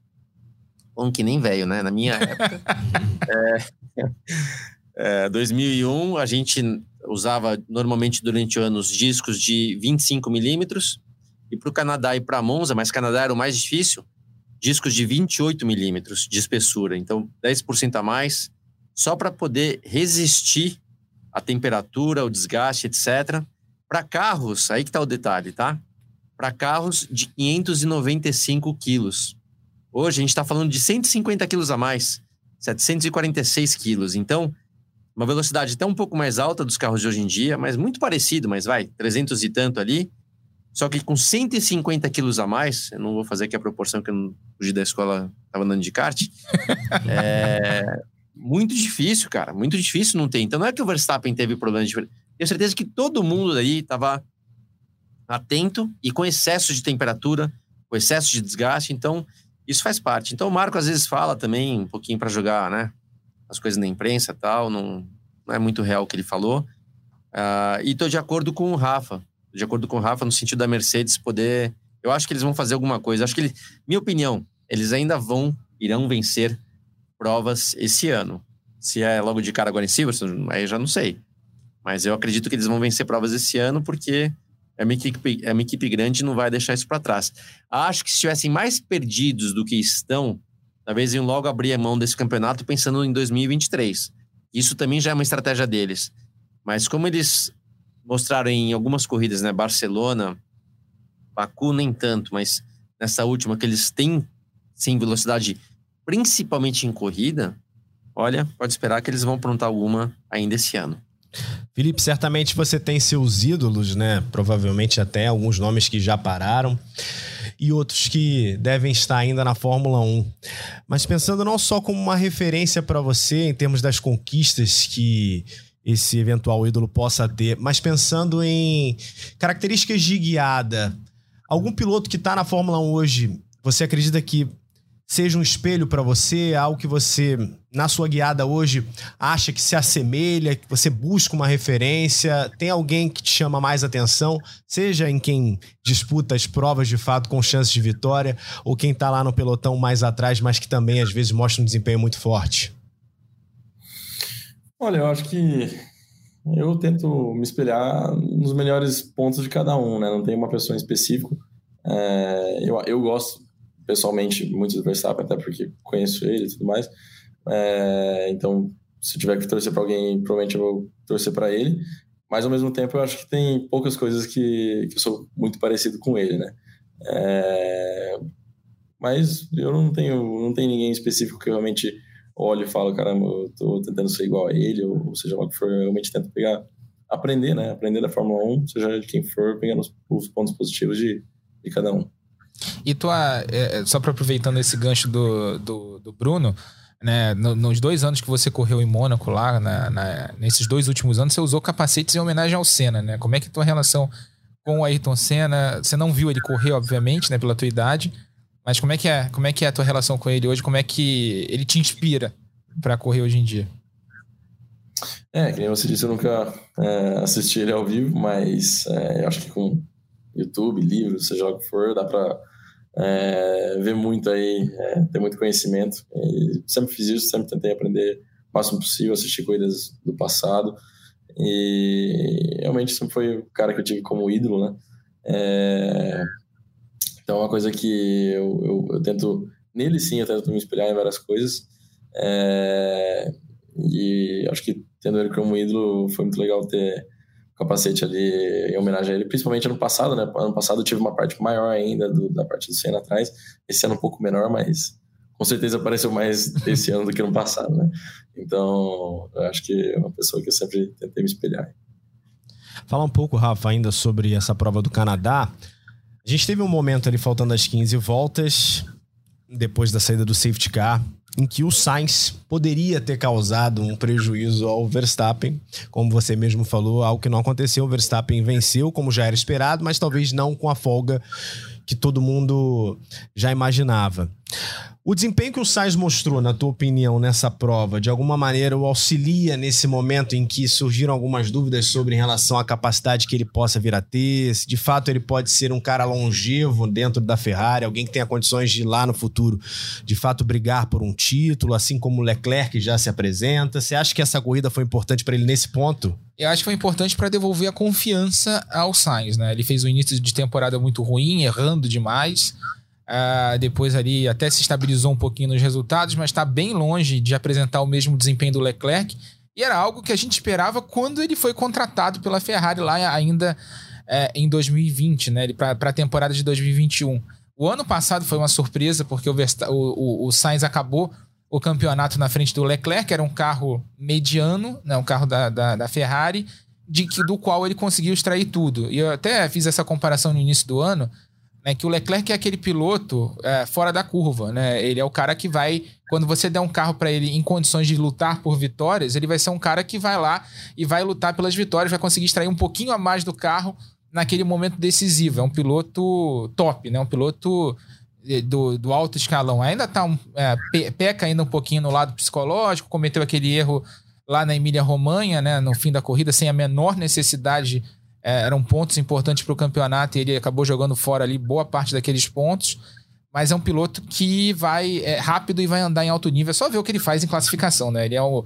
bom que nem velho, né? Na minha época, é, é, 2001, a gente usava normalmente durante anos discos de 25 milímetros, e para o Canadá e para Monza, mas Canadá era o mais difícil, discos de 28 milímetros de espessura, então 10% a mais, só para poder resistir à temperatura, ao desgaste, etc. Para carros, aí que está o detalhe, tá? Para carros de 595 quilos. Hoje a gente está falando de 150 quilos a mais, 746 quilos. Então, uma velocidade até um pouco mais alta dos carros de hoje em dia, mas muito parecido, mas vai, 300 e tanto ali. Só que com 150 quilos a mais, eu não vou fazer aqui a proporção que eu fugi da escola, estava andando de kart. é muito difícil, cara. Muito difícil não ter. Então não é que o Verstappen teve problemas de. Tenho certeza que todo mundo aí estava atento e com excesso de temperatura, com excesso de desgaste. Então isso faz parte. Então o Marco às vezes fala também um pouquinho para jogar, né? As coisas na imprensa e tal. Não, não é muito real o que ele falou. Uh, e estou de acordo com o Rafa de acordo com o Rafa, no sentido da Mercedes poder. Eu acho que eles vão fazer alguma coisa. Acho que, ele, minha opinião, eles ainda vão, irão vencer provas esse ano. Se é logo de cara agora em Silverstone, aí eu já não sei. Mas eu acredito que eles vão vencer provas esse ano porque é uma equipe, é uma equipe grande e não vai deixar isso para trás. Acho que se estivessem mais perdidos do que estão, talvez iam logo abrir a mão desse campeonato pensando em 2023. Isso também já é uma estratégia deles. Mas como eles mostraram em algumas corridas, né? Barcelona, Baku nem tanto, mas nessa última que eles têm sim velocidade, principalmente em corrida, olha, pode esperar que eles vão aprontar alguma ainda esse ano. Felipe, certamente você tem seus ídolos, né? Provavelmente até alguns nomes que já pararam e outros que devem estar ainda na Fórmula 1. Mas pensando não só como uma referência para você em termos das conquistas que esse eventual ídolo possa ter, mas pensando em características de guiada, algum piloto que está na Fórmula 1 hoje, você acredita que seja um espelho para você, algo que você, na sua guiada hoje, acha que se assemelha, que você busca uma referência, tem alguém que te chama mais atenção, seja em quem disputa as provas de fato com chances de vitória, ou quem está lá no pelotão mais atrás, mas que também às vezes mostra um desempenho muito forte? Olha, eu acho que eu tento me espelhar nos melhores pontos de cada um, né? Não tem uma pessoa em específico. É, eu, eu gosto pessoalmente muito do Verstappen, até porque conheço ele e tudo mais. É, então, se tiver que torcer para alguém, provavelmente eu vou torcer para ele. Mas ao mesmo tempo, eu acho que tem poucas coisas que, que eu sou muito parecido com ele, né? É, mas eu não tenho, não tenho ninguém específico que realmente olho e falo, caramba, eu tô tentando ser igual a ele, ou, seja o que for, eu realmente tento pegar, aprender, né? Aprender da Fórmula 1, seja de quem for, pegando os, os pontos positivos de, de cada um. E tua, é, é, só para aproveitando esse gancho do, do, do Bruno, né, no, nos dois anos que você correu em Mônaco lá, na, na, nesses dois últimos anos, você usou capacetes em homenagem ao Senna, né? Como é que é tua relação com o Ayrton Senna? Você não viu ele correr, obviamente, né, pela tua idade, mas como é que é? Como é que é a tua relação com ele hoje? Como é que ele te inspira para correr hoje em dia? É, nem você disse, eu nunca é, assisti ele ao vivo, mas é, acho que com YouTube, livros, seja o que for, dá para é, ver muito aí, é, ter muito conhecimento. E sempre fiz isso, sempre tentei aprender o máximo possível, assistir coisas do passado. E realmente sempre foi o cara que eu tive como ídolo, né? Então é uma coisa que eu, eu, eu, tento, nele sim, eu tento me espelhar em várias coisas. É, e acho que tendo ele como ídolo foi muito legal ter capacete ali em homenagem a ele, principalmente ano passado, né? Ano passado eu tive uma parte maior ainda do, da parte do Senna atrás, esse ano um pouco menor, mas com certeza apareceu mais esse ano do que no passado, né? Então, eu acho que é uma pessoa que eu sempre tentei me espelhar. Falar um pouco, Rafa, ainda sobre essa prova do Canadá. A gente teve um momento ali faltando as 15 voltas, depois da saída do safety car, em que o Sainz poderia ter causado um prejuízo ao Verstappen. Como você mesmo falou, algo que não aconteceu. O Verstappen venceu, como já era esperado, mas talvez não com a folga que todo mundo já imaginava. O desempenho que o Sainz mostrou, na tua opinião, nessa prova, de alguma maneira o auxilia nesse momento em que surgiram algumas dúvidas sobre em relação à capacidade que ele possa vir a ter, se de fato ele pode ser um cara longevo dentro da Ferrari, alguém que tenha condições de lá no futuro, de fato brigar por um título, assim como o Leclerc já se apresenta. Você acha que essa corrida foi importante para ele nesse ponto? Eu acho que foi importante para devolver a confiança ao Sainz, né? Ele fez um início de temporada muito ruim, errando demais. Uh, depois ali até se estabilizou um pouquinho nos resultados, mas está bem longe de apresentar o mesmo desempenho do Leclerc. E era algo que a gente esperava quando ele foi contratado pela Ferrari lá ainda é, em 2020, né? Para a temporada de 2021. O ano passado foi uma surpresa, porque o, o, o, o Sainz acabou o campeonato na frente do Leclerc, era um carro mediano, né, um carro da, da, da Ferrari, de, do qual ele conseguiu extrair tudo. E eu até fiz essa comparação no início do ano né, que o Leclerc é aquele piloto é, fora da curva, né? Ele é o cara que vai, quando você der um carro para ele em condições de lutar por vitórias, ele vai ser um cara que vai lá e vai lutar pelas vitórias, vai conseguir extrair um pouquinho a mais do carro naquele momento decisivo. É um piloto top, né? Um piloto do, do alto escalão. Ainda tá um, é, peca ainda um pouquinho no lado psicológico, cometeu aquele erro lá na Emília Romanha, né? No fim da corrida, sem a menor necessidade é, eram pontos importantes para o campeonato e ele acabou jogando fora ali boa parte daqueles pontos. Mas é um piloto que vai é, rápido e vai andar em alto nível. É só ver o que ele faz em classificação, né? Ele é o,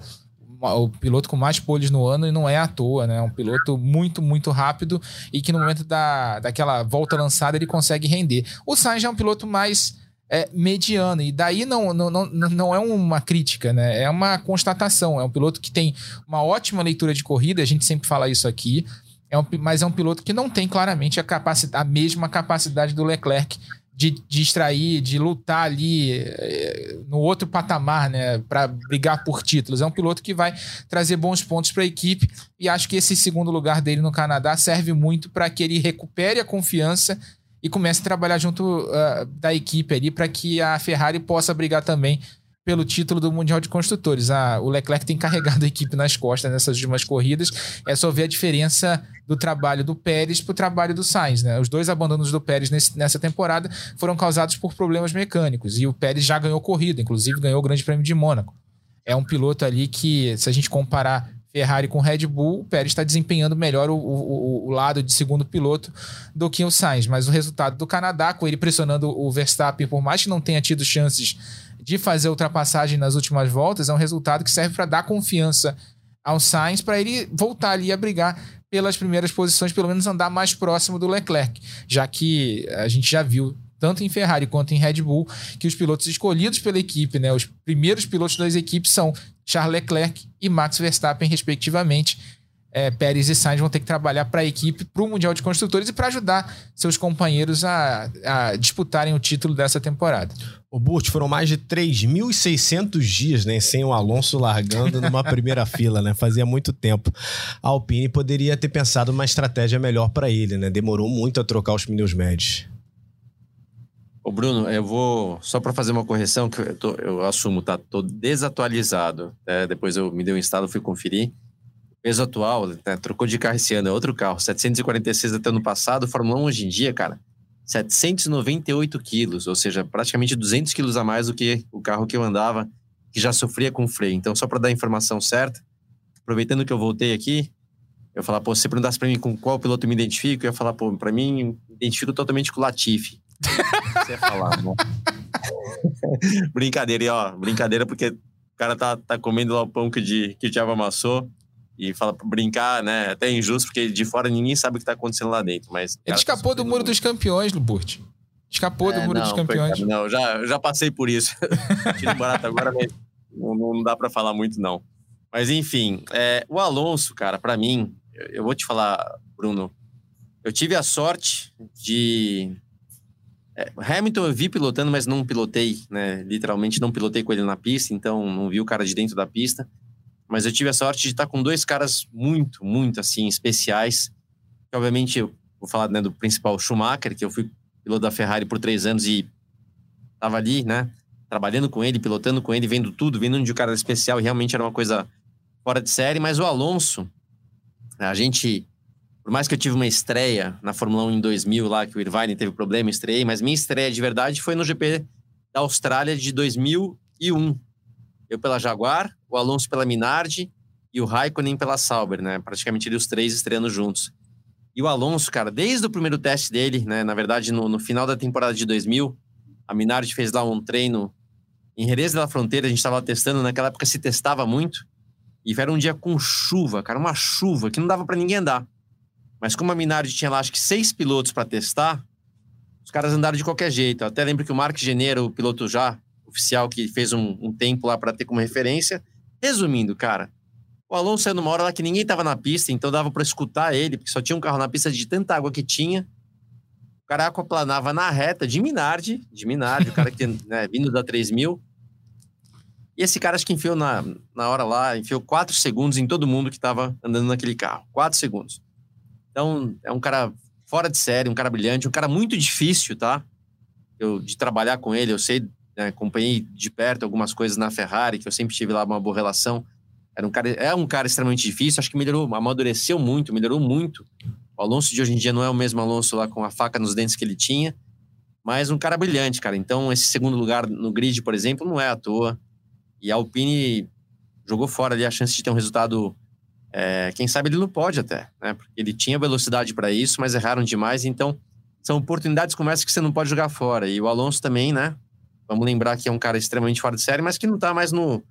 o piloto com mais poles no ano e não é à toa, né? É um piloto muito, muito rápido e que no momento da, daquela volta lançada ele consegue render. O Sainz é um piloto mais é, mediano. E daí não, não, não, não é uma crítica, né? É uma constatação. É um piloto que tem uma ótima leitura de corrida, a gente sempre fala isso aqui. É um, mas é um piloto que não tem claramente a, capacidade, a mesma capacidade do Leclerc de, de extrair, de lutar ali é, no outro patamar, né, para brigar por títulos. É um piloto que vai trazer bons pontos para a equipe e acho que esse segundo lugar dele no Canadá serve muito para que ele recupere a confiança e comece a trabalhar junto uh, da equipe ali para que a Ferrari possa brigar também pelo título do Mundial de Construtores. Ah, o Leclerc tem carregado a equipe nas costas nessas últimas corridas. É só ver a diferença do trabalho do Pérez para o trabalho do Sainz. Né? Os dois abandonos do Pérez nesse, nessa temporada foram causados por problemas mecânicos. E o Pérez já ganhou corrida, inclusive ganhou o Grande Prêmio de Mônaco. É um piloto ali que, se a gente comparar Ferrari com Red Bull, o Pérez está desempenhando melhor o, o, o, lado de segundo piloto do que o Sainz. Mas o resultado do Canadá, com ele pressionando o Verstappen, por mais que não tenha tido chances de fazer ultrapassagem nas últimas voltas, é um resultado que serve para dar confiança ao Sainz para ele voltar ali a brigar pelas primeiras posições, pelo menos andar mais próximo do Leclerc, já que a gente já viu tanto em Ferrari quanto em Red Bull, que os pilotos escolhidos pela equipe, né, os primeiros pilotos das equipes são Charles Leclerc e Max Verstappen, respectivamente é, Pérez e Sainz vão ter que trabalhar para a equipe, para o Mundial de Construtores e para ajudar seus companheiros a, a, disputarem o título dessa temporada. O Burt, foram mais de 3.600 dias né, sem o Alonso largando numa primeira fila, né? Fazia muito tempo. A Alpine poderia ter pensado uma estratégia melhor para ele, né? Demorou muito a trocar os pneus médios. Ô Bruno, eu vou só para fazer uma correção que eu, tô, eu assumo, tá? Tô desatualizado. Né? Depois eu me dei um estado, fui conferir peso atual, né? trocou de carro esse ano, é outro carro, 746 até ano passado, Fórmula 1 hoje em dia, cara, 798 quilos, ou seja, praticamente 200 quilos a mais do que o carro que eu andava, que já sofria com freio. Então, só para dar a informação certa, aproveitando que eu voltei aqui, eu falar, pô, se você perguntasse para mim com qual piloto eu me identifico, eu ia falar, pô, para mim, me identifico totalmente com o Latifi. você ia falar, né? brincadeira, e ó, brincadeira, porque o cara tá, tá comendo lá o pão que, de, que o diabo amassou e fala pra brincar, né? Até é injusto, porque de fora ninguém sabe o que tá acontecendo lá dentro. Mas, Ele escapou do muro dos campeões, Luburt. Escapou é, do muro não, dos campeões. não, já, já passei por isso. Tiro barato agora, mas não, não dá para falar muito, não. Mas enfim, é, o Alonso, cara, para mim, eu vou te falar, Bruno, eu tive a sorte de. É, Hamilton eu vi pilotando, mas não pilotei, né? Literalmente não pilotei com ele na pista, então não vi o cara de dentro da pista. Mas eu tive a sorte de estar com dois caras muito, muito assim, especiais. Que, obviamente, eu vou falar né, do principal Schumacher, que eu fui piloto da Ferrari por três anos e estava ali, né? Trabalhando com ele, pilotando com ele, vendo tudo, vendo de um cara especial, e realmente era uma coisa fora de série. Mas o Alonso, a gente, por mais que eu tive uma estreia na Fórmula 1 em 2000 lá, que o Irvine teve problema, estreiei, mas minha estreia de verdade foi no GP da Austrália de 2001. Eu pela Jaguar, o Alonso pela Minardi e o Raikkonen pela Sauber, né? Praticamente os três estreando juntos. E o Alonso, cara, desde o primeiro teste dele, né? Na verdade, no, no final da temporada de 2000, a Minardi fez lá um treino em Jerez da Fronteira, a gente estava testando, naquela época se testava muito. E era um dia com chuva, cara, uma chuva que não dava para ninguém andar. Mas como a Minardi tinha lá, acho que seis pilotos para testar, os caras andaram de qualquer jeito. Eu até lembro que o Mark Geneiro, o piloto já oficial que fez um, um tempo lá para ter como referência, Resumindo, cara, o Alonso saiu numa hora lá que ninguém tava na pista, então dava para escutar ele, porque só tinha um carro na pista de tanta água que tinha. O cara aquaplanava na reta de Minardi, de Minardi, o cara que né, vindo da 3000. E esse cara acho que enfiou na, na hora lá, enfiou quatro segundos em todo mundo que tava andando naquele carro. Quatro segundos. Então, é um cara fora de série, um cara brilhante, um cara muito difícil, tá? Eu, de trabalhar com ele, eu sei né, acompanhei de perto algumas coisas na Ferrari, que eu sempre tive lá uma boa relação. Era um cara, é um cara extremamente difícil, acho que melhorou, amadureceu muito, melhorou muito. O Alonso de hoje em dia não é o mesmo Alonso lá com a faca nos dentes que ele tinha, mas um cara brilhante, cara. Então, esse segundo lugar no grid, por exemplo, não é à toa. E a Alpine jogou fora ali a chance de ter um resultado. É, quem sabe ele não pode até, né? Porque ele tinha velocidade para isso, mas erraram demais. Então, são oportunidades como essa que você não pode jogar fora. E o Alonso também, né? Vamos lembrar que é um cara extremamente fora de série, mas que não está mais no,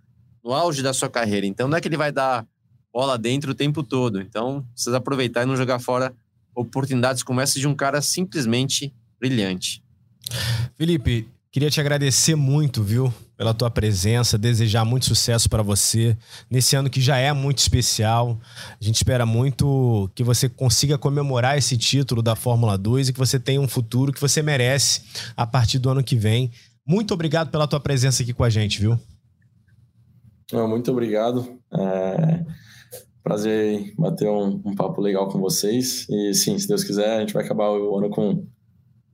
no auge da sua carreira. Então não é que ele vai dar bola dentro o tempo todo. Então precisa aproveitar e não jogar fora oportunidades como essa de um cara simplesmente brilhante. Felipe, Queria te agradecer muito, viu, pela tua presença, desejar muito sucesso para você nesse ano que já é muito especial. A gente espera muito que você consiga comemorar esse título da Fórmula 2 e que você tenha um futuro que você merece a partir do ano que vem. Muito obrigado pela tua presença aqui com a gente, viu? Muito obrigado. É... Prazer bater um, um papo legal com vocês. E sim, se Deus quiser, a gente vai acabar o ano com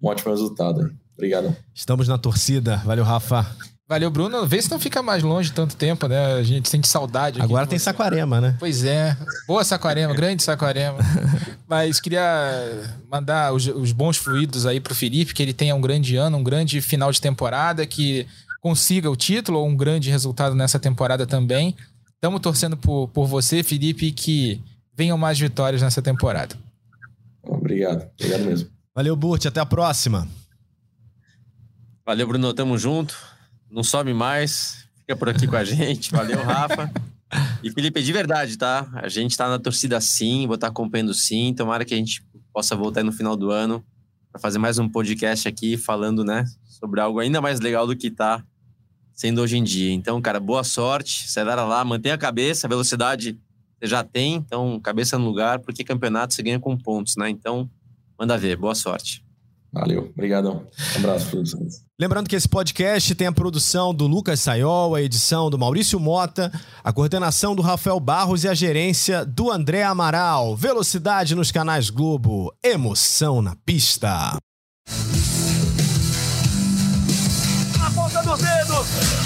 um ótimo resultado. Obrigado. Estamos na torcida. Valeu, Rafa. Valeu, Bruno. Vê se não fica mais longe tanto tempo, né? A gente sente saudade. Agora tem Saquarema, né? Pois é. Boa Saquarema, grande Saquarema. Mas queria mandar os, os, bons fluidos aí pro Felipe, que ele tenha um grande ano, um grande final de temporada, que consiga o título ou um grande resultado nessa temporada também. Estamos torcendo por, por você, Felipe, que venham mais vitórias nessa temporada. Obrigado. Obrigado mesmo. Valeu, Burt. Até a próxima. Valeu, Bruno. Tamo junto. Não some mais. Fica por aqui com a gente. Valeu, Rafa. E Felipe, de verdade, tá? A gente tá na torcida sim, vou estar tá acompanhando sim. Tomara que a gente possa voltar no final do ano para fazer mais um podcast aqui falando, né, sobre algo ainda mais legal do que tá sendo hoje em dia. Então, cara, boa sorte. Acelera lá, mantenha a cabeça, a velocidade você já tem, então cabeça no lugar, porque campeonato você ganha com pontos, né? Então, manda ver. Boa sorte. Valeu, obrigadão. Um abraço vocês. Lembrando que esse podcast tem a produção do Lucas Sayol, a edição do Maurício Mota, a coordenação do Rafael Barros e a gerência do André Amaral. Velocidade nos canais Globo, emoção na pista. Na ponta dos dedos.